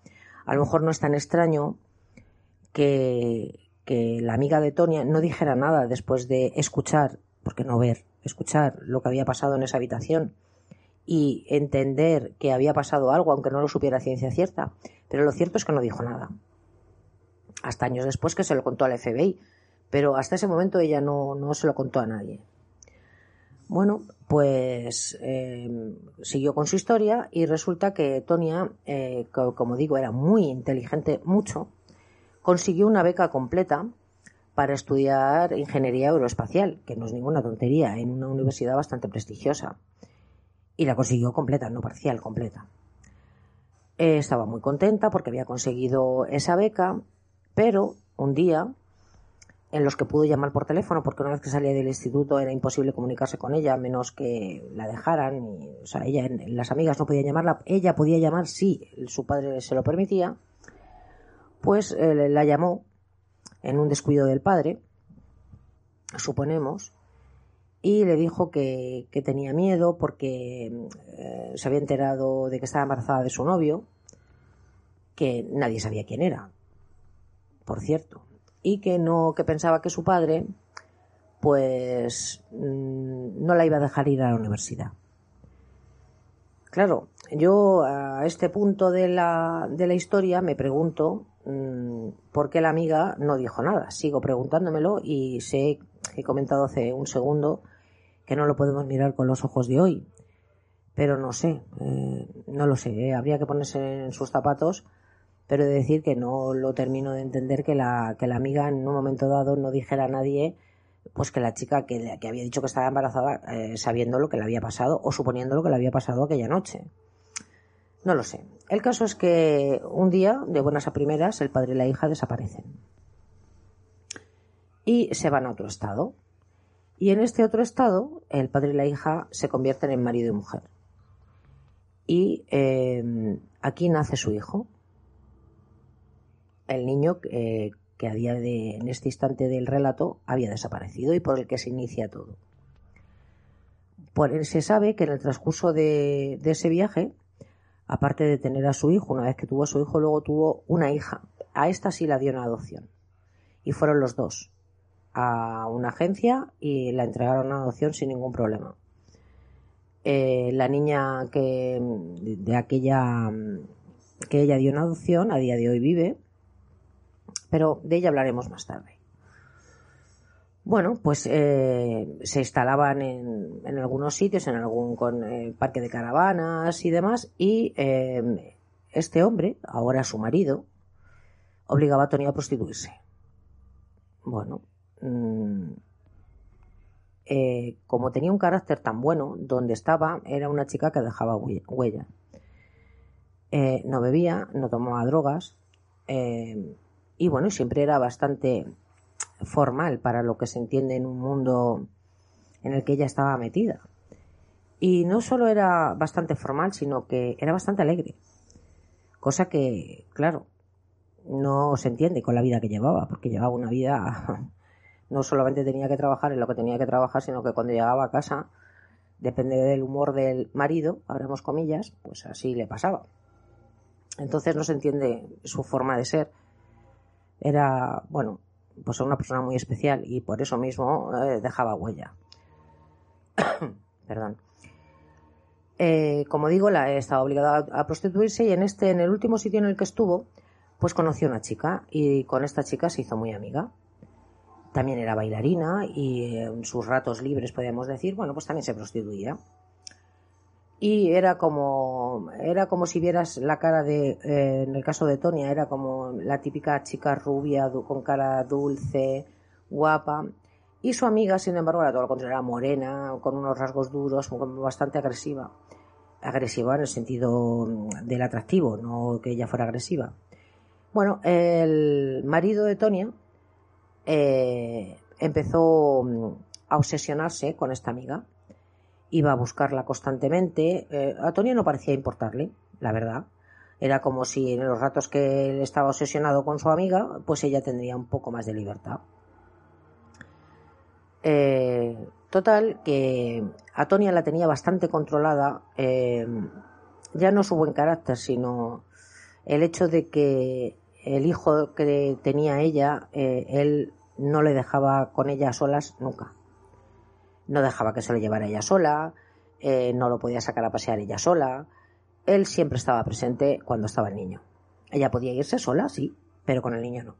a lo mejor no es tan extraño que, que la amiga de Tonia no dijera nada después de escuchar, porque no ver, escuchar lo que había pasado en esa habitación y entender que había pasado algo, aunque no lo supiera ciencia cierta. Pero lo cierto es que no dijo nada hasta años después que se lo contó al FBI, pero hasta ese momento ella no, no se lo contó a nadie. Bueno, pues eh, siguió con su historia y resulta que Tonia, eh, como digo, era muy inteligente, mucho, consiguió una beca completa para estudiar ingeniería aeroespacial, que no es ninguna tontería, en una universidad bastante prestigiosa. Y la consiguió completa, no parcial, completa. Eh, estaba muy contenta porque había conseguido esa beca pero un día en los que pudo llamar por teléfono, porque una vez que salía del instituto era imposible comunicarse con ella, menos que la dejaran. Y, o sea, ella, las amigas no podían llamarla, ella podía llamar si su padre se lo permitía. Pues eh, la llamó en un descuido del padre, suponemos, y le dijo que, que tenía miedo porque eh, se había enterado de que estaba embarazada de su novio, que nadie sabía quién era, por cierto, y que no, que pensaba que su padre, pues, no la iba a dejar ir a la universidad. Claro, yo a este punto de la, de la historia me pregunto mmm, por qué la amiga no dijo nada. Sigo preguntándomelo y sé, he comentado hace un segundo que no lo podemos mirar con los ojos de hoy. Pero no sé, eh, no lo sé, eh, habría que ponerse en sus zapatos pero de decir que no lo termino de entender que la, que la amiga en un momento dado no dijera a nadie pues que la chica que, que había dicho que estaba embarazada eh, sabiendo lo que le había pasado o suponiendo lo que le había pasado aquella noche. No lo sé. El caso es que un día, de buenas a primeras, el padre y la hija desaparecen. Y se van a otro estado. Y en este otro estado, el padre y la hija se convierten en marido y mujer. Y eh, aquí nace su hijo, el niño eh, que a día de, en este instante del relato, había desaparecido y por el que se inicia todo. Por él se sabe que en el transcurso de, ese viaje, aparte de tener a su hijo, una vez que tuvo a su hijo, luego tuvo una hija. A esta sí la dio en adopción. Y fueron los dos a una agencia y la entregaron a adopción sin ningún problema. Eh, la niña que de aquella que ella dio en adopción a día de hoy vive pero de ella hablaremos más tarde. Bueno, pues eh, se instalaban en, en, algunos sitios, en algún con, eh, parque de caravanas y demás, y este hombre, ahora su marido, obligaba a Tony a prostituirse. Bueno, mmm, eh, como tenía un carácter tan bueno, donde estaba era una chica que dejaba huella. Eh, no bebía, no tomaba drogas eh, y bueno, siempre era bastante formal para lo que se entiende en un mundo en el que ella estaba metida. Y no solo era bastante formal, sino que era bastante alegre. Cosa que, claro, no se entiende con la vida que llevaba, porque llevaba una vida no solamente tenía que trabajar en lo que tenía que trabajar, sino que cuando llegaba a casa, depende del humor del marido, abramos comillas, pues así le pasaba. Entonces no se entiende su forma de ser. Era, bueno, pues una persona muy especial y por eso mismo eh, dejaba huella. Perdón. Eh, como digo, la, estaba obligada a, prostituirse y en este, en el último sitio en el que estuvo, pues conoció una chica y con esta chica se hizo muy amiga también era bailarina y en sus ratos libres, podríamos decir, bueno, pues también se prostituía. Y era como, era como si vieras la cara de, eh, en el caso de Tonia, era como la típica chica rubia, con cara dulce, guapa. Y su amiga, sin embargo, era todo lo contrario, era morena, con unos rasgos duros, bastante agresiva. Agresiva en el sentido del atractivo, no que ella fuera agresiva. Bueno, el marido de Tonia, eh, empezó mm, a obsesionarse con esta amiga. Iba a buscarla constantemente. Eh, a Tonia no parecía importarle, la verdad. Era como si en los ratos que él estaba obsesionado con su amiga, pues ella tendría un poco más de libertad. Eh, total, que a Tonia la tenía bastante controlada, ya no su buen carácter, sino el hecho de que el hijo que tenía ella, él no le dejaba con ella solas nunca. No dejaba que se lo llevara ella sola, eh, no lo podía sacar a pasear ella sola. Él siempre estaba presente cuando estaba el niño. Ella podía irse sola, sí, pero con el niño no.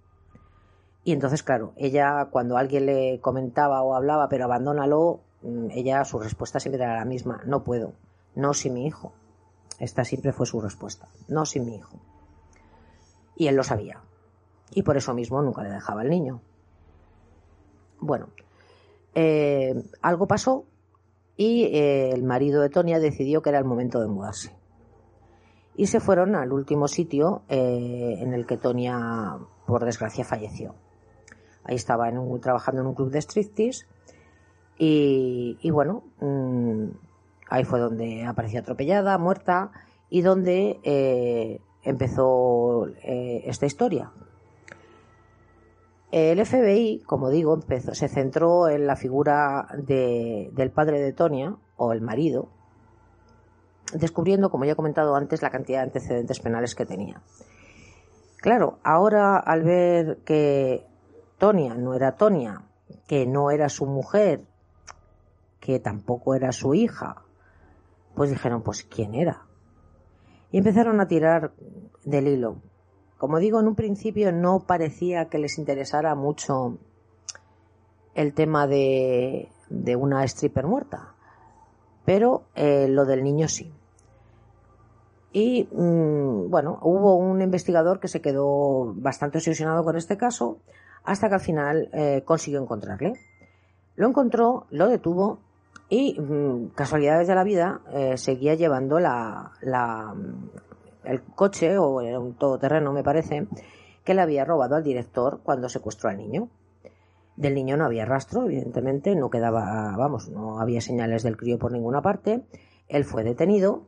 Y entonces, claro, ella cuando alguien le comentaba o hablaba, pero abandónalo, mm, ella su respuesta siempre era la misma, no puedo, no sin mi hijo. Esta siempre fue su respuesta, no sin mi hijo. Y él lo sabía. Y por eso mismo nunca le dejaba al niño. Bueno, eh, algo pasó y eh, el marido de Tonia decidió que era el momento de mudarse. Y se fueron al último sitio eh, en el que Tonia, por desgracia, falleció. Ahí estaba trabajando en un club de striptease y, y bueno, mm, ahí fue donde apareció atropellada, muerta y donde empezó esta historia, el FBI, como digo, empezó, se centró en la figura del padre de Tonia, o el marido, descubriendo, como ya he comentado antes, la cantidad de antecedentes penales que tenía. Claro, ahora al ver que Tonia no era Tonia, que no era su mujer, que tampoco era su hija, pues dijeron, pues ¿quién era? Y empezaron a tirar del hilo. Como digo, en un principio no parecía que les interesara mucho el tema de, una stripper muerta, pero eh, lo del niño sí. Y mm, bueno, hubo un investigador que se quedó bastante obsesionado con este caso hasta que al final eh, consiguió encontrarle. Lo encontró, lo detuvo y mm, casualidades de la vida eh, seguía llevando la, el coche, o era un todoterreno me parece, que le había robado al director cuando secuestró al niño. Del niño no había rastro, evidentemente, no quedaba, vamos, no había señales del crío por ninguna parte. Él fue detenido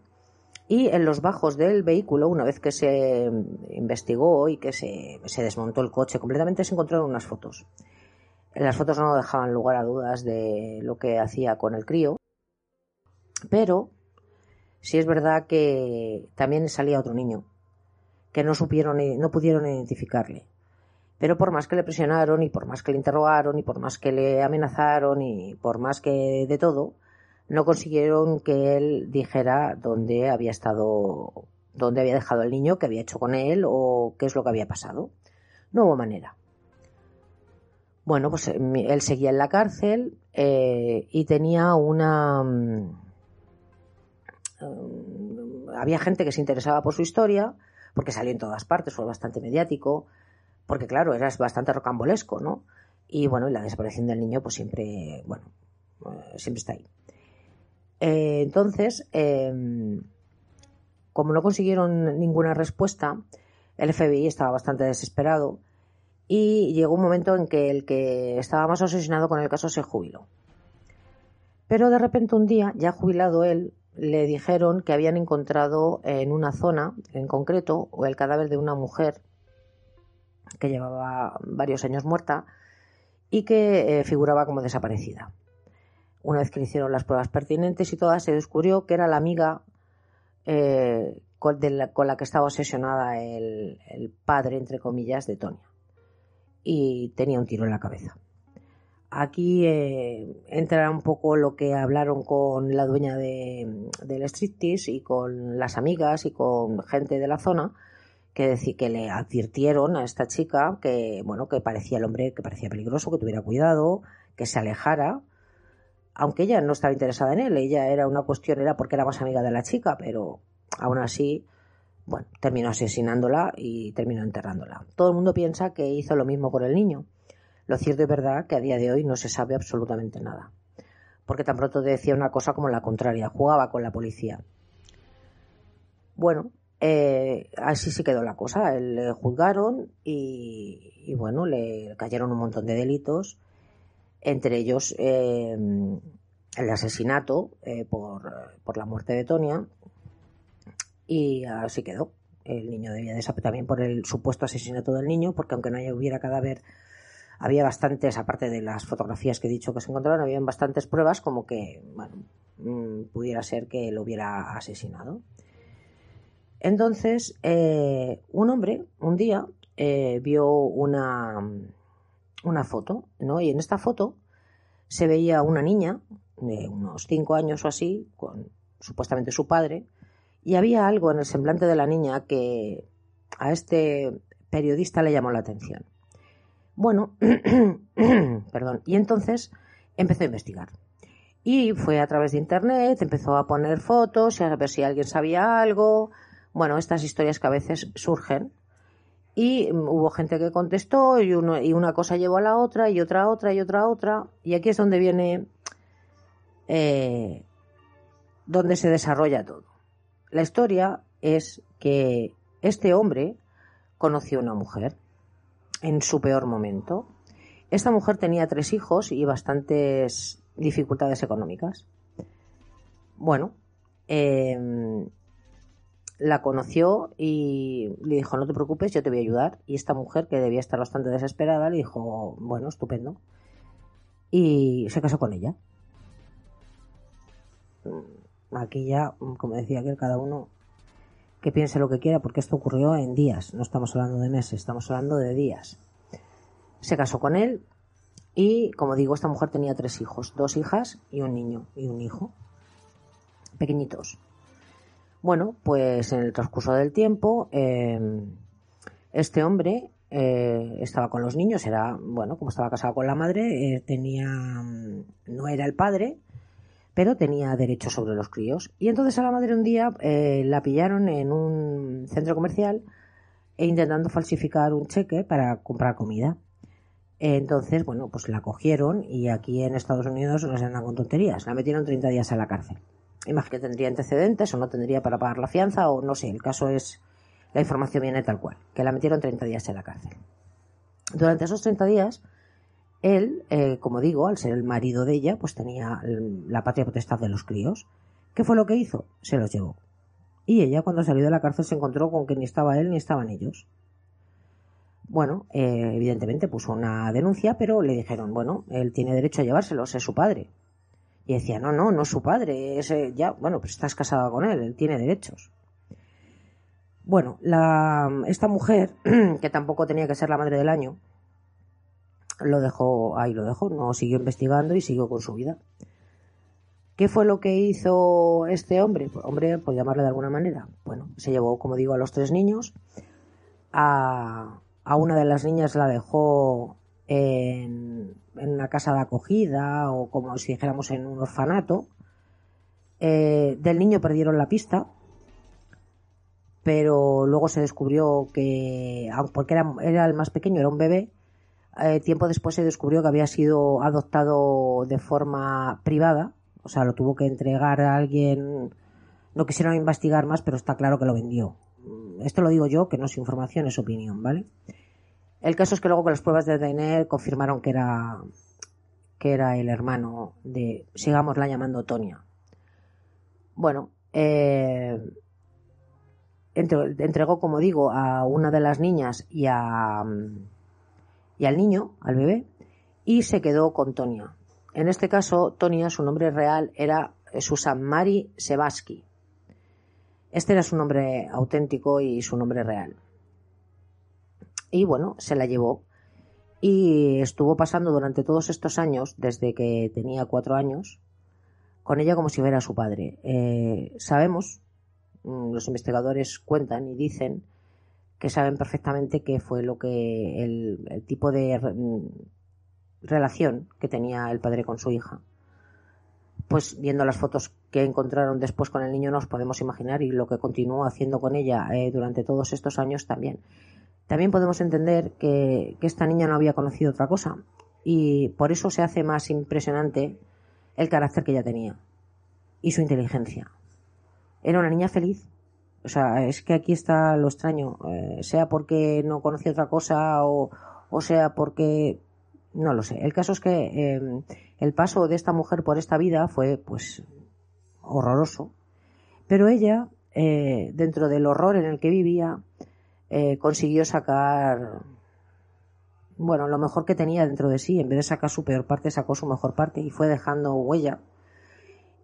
y en los bajos del vehículo, una vez que se investigó y que se, se desmontó el coche completamente, se encontraron unas fotos. Las fotos no dejaban lugar a dudas de lo que hacía con el crío, pero si es verdad que también salía otro niño, que no supieron, no pudieron identificarle. Pero por más que le presionaron y por más que le interrogaron y por más que le amenazaron y por más que de todo, no consiguieron que él dijera dónde había estado, dónde había dejado el niño, qué había hecho con él o qué es lo que había pasado. No hubo manera. Bueno, pues eh, él seguía en la cárcel eh, y tenía una mm, había gente que se interesaba por su historia, porque salió en todas partes, fue bastante mediático, porque claro, era bastante rocambolesco, ¿no? Y bueno, la desaparición del niño, pues siempre, bueno, eh, siempre está ahí. Eh, entonces, em, como no consiguieron ninguna respuesta, el FBI estaba bastante desesperado y llegó un momento en que el que estaba más asesinado con el caso se jubiló. Pero de repente un día, ya jubilado él, le dijeron que habían encontrado en una zona en concreto el cadáver de una mujer que llevaba varios años muerta y que eh, figuraba como desaparecida. Una vez que le hicieron las pruebas pertinentes y todas, se descubrió que era la amiga eh, con, la, que estaba obsesionada el, padre, entre comillas, de Tonia. Y tenía un tiro en la cabeza. Aquí eh, entra un poco lo que hablaron con la dueña de, del striptease y con las amigas y con gente de la zona que decir que le advirtieron a esta chica que bueno que parecía el hombre que parecía peligroso que tuviera cuidado que se alejara aunque ella no estaba interesada en él. Ella era una cuestión era porque era más amiga de la chica pero aún así bueno terminó asesinándola y terminó enterrándola. Todo el mundo piensa que hizo lo mismo con el niño lo cierto es verdad que a día de hoy no se sabe absolutamente nada porque tan pronto decía una cosa como la contraria jugaba con la policía bueno eh, así se quedó la cosa. Le juzgaron y, bueno, le cayeron un montón de delitos, entre ellos eh, el asesinato eh, por, por, la muerte de Tonia. Y así quedó. El niño debía desaparecer también por el supuesto asesinato del niño, porque aunque no hubiera cadáver, había bastantes, aparte de las fotografías que he dicho que se encontraron, había bastantes pruebas como que, bueno, mm, pudiera ser que lo hubiera asesinado. Entonces, eh, un hombre un día eh, vio una, una foto, ¿no? Y en esta foto se veía una niña de unos cinco años o así, con supuestamente su padre, y había algo en el semblante de la niña que a este periodista le llamó la atención. Bueno, perdón, y entonces empezó a investigar. Y fue a través de internet, empezó a poner fotos, a ver si alguien sabía algo, bueno, estas historias que a veces surgen. Y hubo gente que contestó y, uno, y una cosa llevó a la otra y otra a otra y otra a otra. Y aquí es donde viene, eh, donde se desarrolla todo. La historia es que este hombre conoció a una mujer en su peor momento. Esta mujer tenía tres hijos y bastantes dificultades económicas. Bueno, eh, la conoció y le dijo, no te preocupes, yo te voy a ayudar. Y esta mujer, que debía estar bastante desesperada, le dijo, bueno, estupendo. Y se casó con ella. Aquí ya, como decía que cada uno que piense lo que quiera, porque esto ocurrió en días, no estamos hablando de meses, estamos hablando de días. Se casó con él y, como digo, esta mujer tenía tres hijos, dos hijas y un niño y un hijo, pequeñitos. Bueno, pues en el transcurso del tiempo, em, este hombre eh, estaba con los niños, era, bueno, como estaba casado con la madre, eh, tenía, mm, no era el padre, pero tenía derecho sobre los críos. Y entonces a la madre un día eh, la pillaron en un centro comercial e intentando falsificar un cheque para comprar comida. Entonces, bueno, pues la cogieron y aquí en Estados Unidos no se andan con tonterías. La metieron 30 días a la cárcel. Imagino que tendría antecedentes o no tendría para pagar la fianza o no sé, el caso es, la información viene tal cual, que la metieron 30 días en la cárcel. Durante esos 30 días, él, eh, como digo, al ser el marido de ella, pues tenía la patria potestad de los críos. ¿Qué fue lo que hizo? Se los llevó. Y ella, cuando salió de la cárcel, se encontró con que ni estaba él ni estaban ellos. Bueno, eh, evidentemente puso una denuncia, pero le dijeron, bueno, él tiene derecho a llevárselos, es su padre. Y decía, no, no, no es su padre, ese ya, bueno, pues estás casada con él, él tiene derechos. Bueno, la, esta mujer, que tampoco tenía que ser la madre del año, lo dejó, ahí lo dejó, no siguió investigando y siguió con su vida. ¿Qué fue lo que hizo este hombre? Pues, hombre, por llamarle de alguna manera. Bueno, se llevó, como digo, a los tres niños. A, a una de las niñas la dejó en, una casa de acogida o como si dijéramos en un orfanato. Eh, del niño perdieron la pista, pero luego se descubrió que, porque era el más pequeño, era un bebé, eh, tiempo después se descubrió que había sido adoptado de forma privada, o sea, lo tuvo que entregar a alguien, no quisieron investigar más, pero está claro que lo vendió. Esto lo digo yo, que no es información, es opinión, ¿vale? El caso es que luego con las pruebas de ADN confirmaron que era que era el hermano de, sigámosla llamando Tonia. Bueno, eh, entregó, como digo, a una de las niñas y, a, y al niño, al bebé, y se quedó con Tonia. En este caso, Tonia, su nombre real era Susan Mary Sebaski. Este era su nombre auténtico y su nombre real. Y bueno, se la llevó. Y estuvo pasando durante todos estos años, desde que tenía cuatro años, con ella como si fuera su padre. Eh, sabemos Mm, los investigadores cuentan y dicen que saben perfectamente qué fue lo que el, tipo de mm, relación que tenía el padre con su hija. Pues viendo las fotos que encontraron después con el niño nos podemos imaginar y lo que continuó haciendo con ella eh, durante todos estos años también. También podemos entender que, que esta niña no había conocido otra cosa y por eso se hace más impresionante el carácter que ella tenía y su inteligencia era una niña feliz. O sea, es que aquí está lo extraño, eh, sea porque no conocía otra cosa o, sea porque no lo sé. El caso es que em, el paso de esta mujer por esta vida fue pues horroroso. Pero ella, eh, dentro del horror en el que vivía, eh, consiguió sacar bueno, lo mejor que tenía dentro de sí. En vez de sacar su peor parte, sacó su mejor parte y fue dejando huella.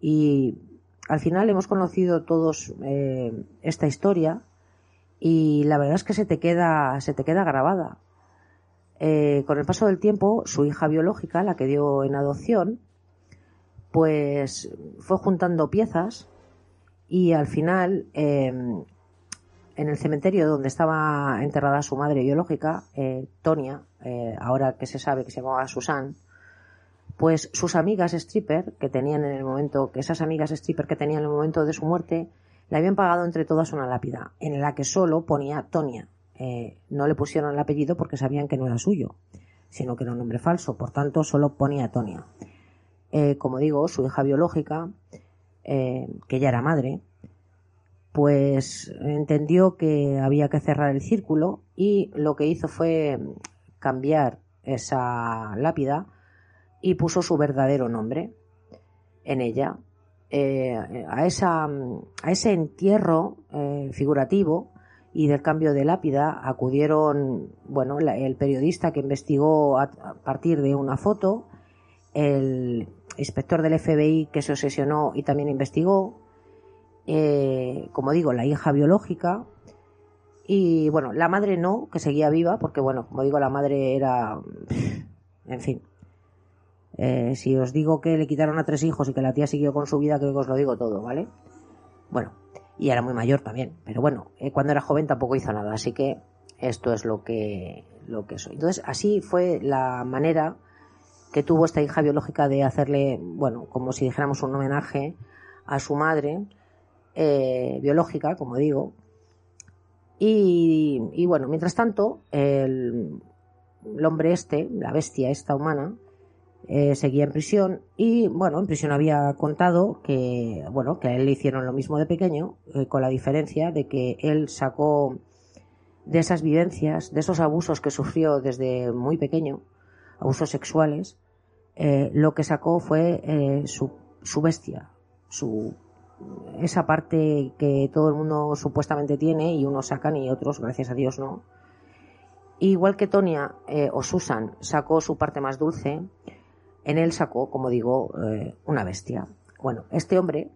Y al final hemos conocido todos eh, esta historia y la verdad es que se te queda, se te queda grabada. Eh, con el paso del tiempo, su hija biológica, la que dio en adopción, pues fue juntando piezas y al final, em, en el cementerio donde estaba enterrada su madre biológica, eh, Tonia, ahora que se sabe que se llamaba Susan, pues sus amigas stripper que tenían en el momento, que esas amigas stripper que tenían en el momento de su muerte, le habían pagado entre todas una lápida, en la que solo ponía Tonia. Eh, no le pusieron el apellido porque sabían que no era suyo, sino que era un nombre falso, por tanto solo ponía Tonia. Eh, como digo, su hija biológica, eh, que ya era madre, pues entendió que había que cerrar el círculo y lo que hizo fue cambiar esa lápida y puso su verdadero nombre en ella. Eh, a, esa, a ese entierro eh, figurativo y del cambio de lápida acudieron bueno, el periodista que investigó a, partir de una foto, el inspector del FBI que se obsesionó y también investigó, eh, como digo, la hija biológica, y bueno, la madre no, que seguía viva, porque bueno, como digo, la madre era, en fin, eh, si os digo que le quitaron a tres hijos y que la tía siguió con su vida, creo que os lo digo todo, ¿vale? Bueno, y era muy mayor también, pero bueno, eh, cuando era joven tampoco hizo nada, así que esto es lo que, lo que soy. Entonces, así fue la manera que tuvo esta hija biológica de hacerle, bueno, como si dijéramos un homenaje a su madre eh, biológica, como digo. Y, bueno, mientras tanto, el hombre este, la bestia esta humana, eh, seguía en prisión y bueno en prisión había contado que bueno que a él le hicieron lo mismo de pequeño eh, con la diferencia de que él sacó de esas vivencias de esos abusos que sufrió desde muy pequeño abusos sexuales eh, lo que sacó fue su, su bestia su esa parte que todo el mundo supuestamente tiene y unos sacan y otros gracias a Dios no. Igual que Tonia o Susan sacó su parte más dulce en él sacó, como digo, eh, una bestia. Bueno, este hombre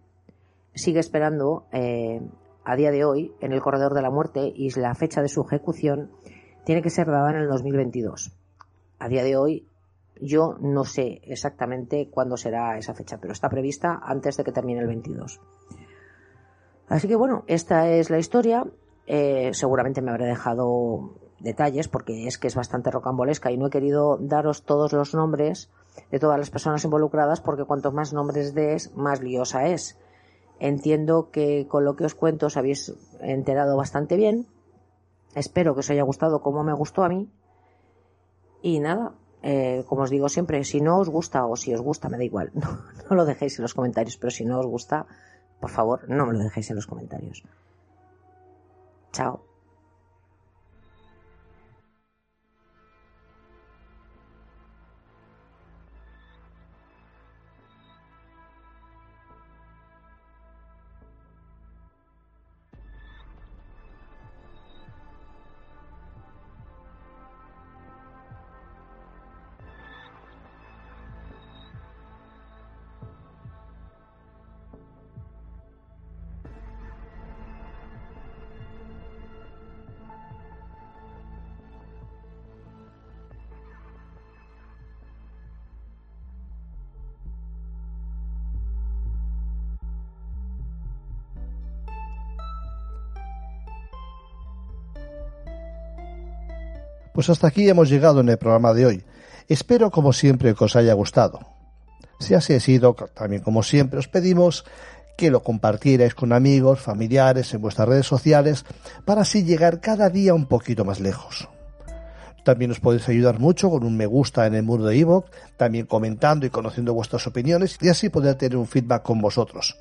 sigue esperando eh, a día de hoy en el corredor de la muerte y la fecha de su ejecución tiene que ser dada en el 2022. A día de hoy yo no sé exactamente cuándo será esa fecha, pero está prevista antes de que termine el 22. Así que bueno, esta es la historia. Eh, seguramente me habré dejado detalles porque es que es bastante rocambolesca y no he querido daros todos los nombres de todas las personas involucradas porque cuanto más nombres des, más liosa es. Entiendo que con lo que os cuento os habéis enterado bastante bien. Espero que os haya gustado como me gustó a mí. Y nada, eh, como os digo siempre, si no os gusta o si os gusta, me da igual, no, no lo dejéis en los comentarios, pero si no os gusta, por favor, no me lo dejéis en los comentarios. Chao. Pues hasta aquí hemos llegado en el programa de hoy. Espero, como siempre, que os haya gustado. Si así ha sido, también como siempre, os pedimos que lo compartierais con amigos, familiares, en vuestras redes sociales, para así llegar cada día un poquito más lejos. También os podéis ayudar mucho con un me gusta en el muro de iVoox, también comentando y conociendo vuestras opiniones y así poder tener un feedback con vosotros.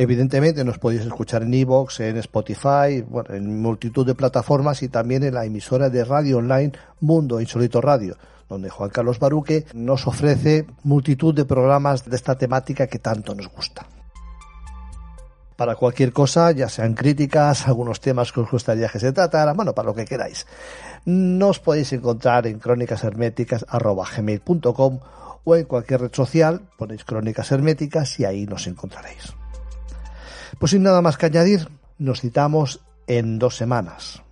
Evidentemente nos podéis escuchar en iVoox, en Spotify, en multitud de plataformas y también en la emisora de radio online Mundo Insólito Radio, donde Juan Carlos Baruque nos ofrece multitud de programas de esta temática que tanto nos gusta. Para cualquier cosa, ya sean críticas, algunos temas que os gustaría que se tratara, bueno, para lo que queráis. Nos podéis encontrar en crónicasherméticas.com o en cualquier red social, ponéis crónicas herméticas y ahí nos encontraréis. Pues sin nada más que añadir, nos citamos en dos semanas.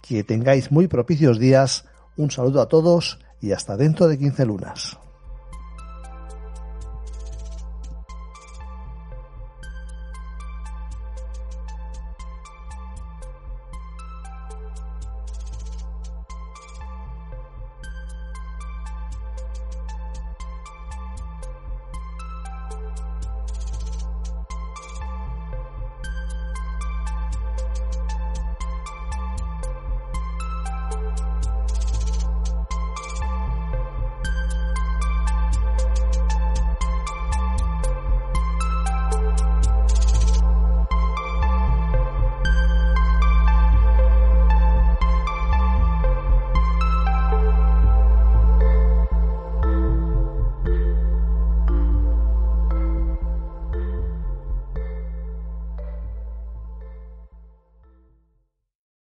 Que tengáis muy propicios días, un saludo a todos y hasta dentro de 15 lunas.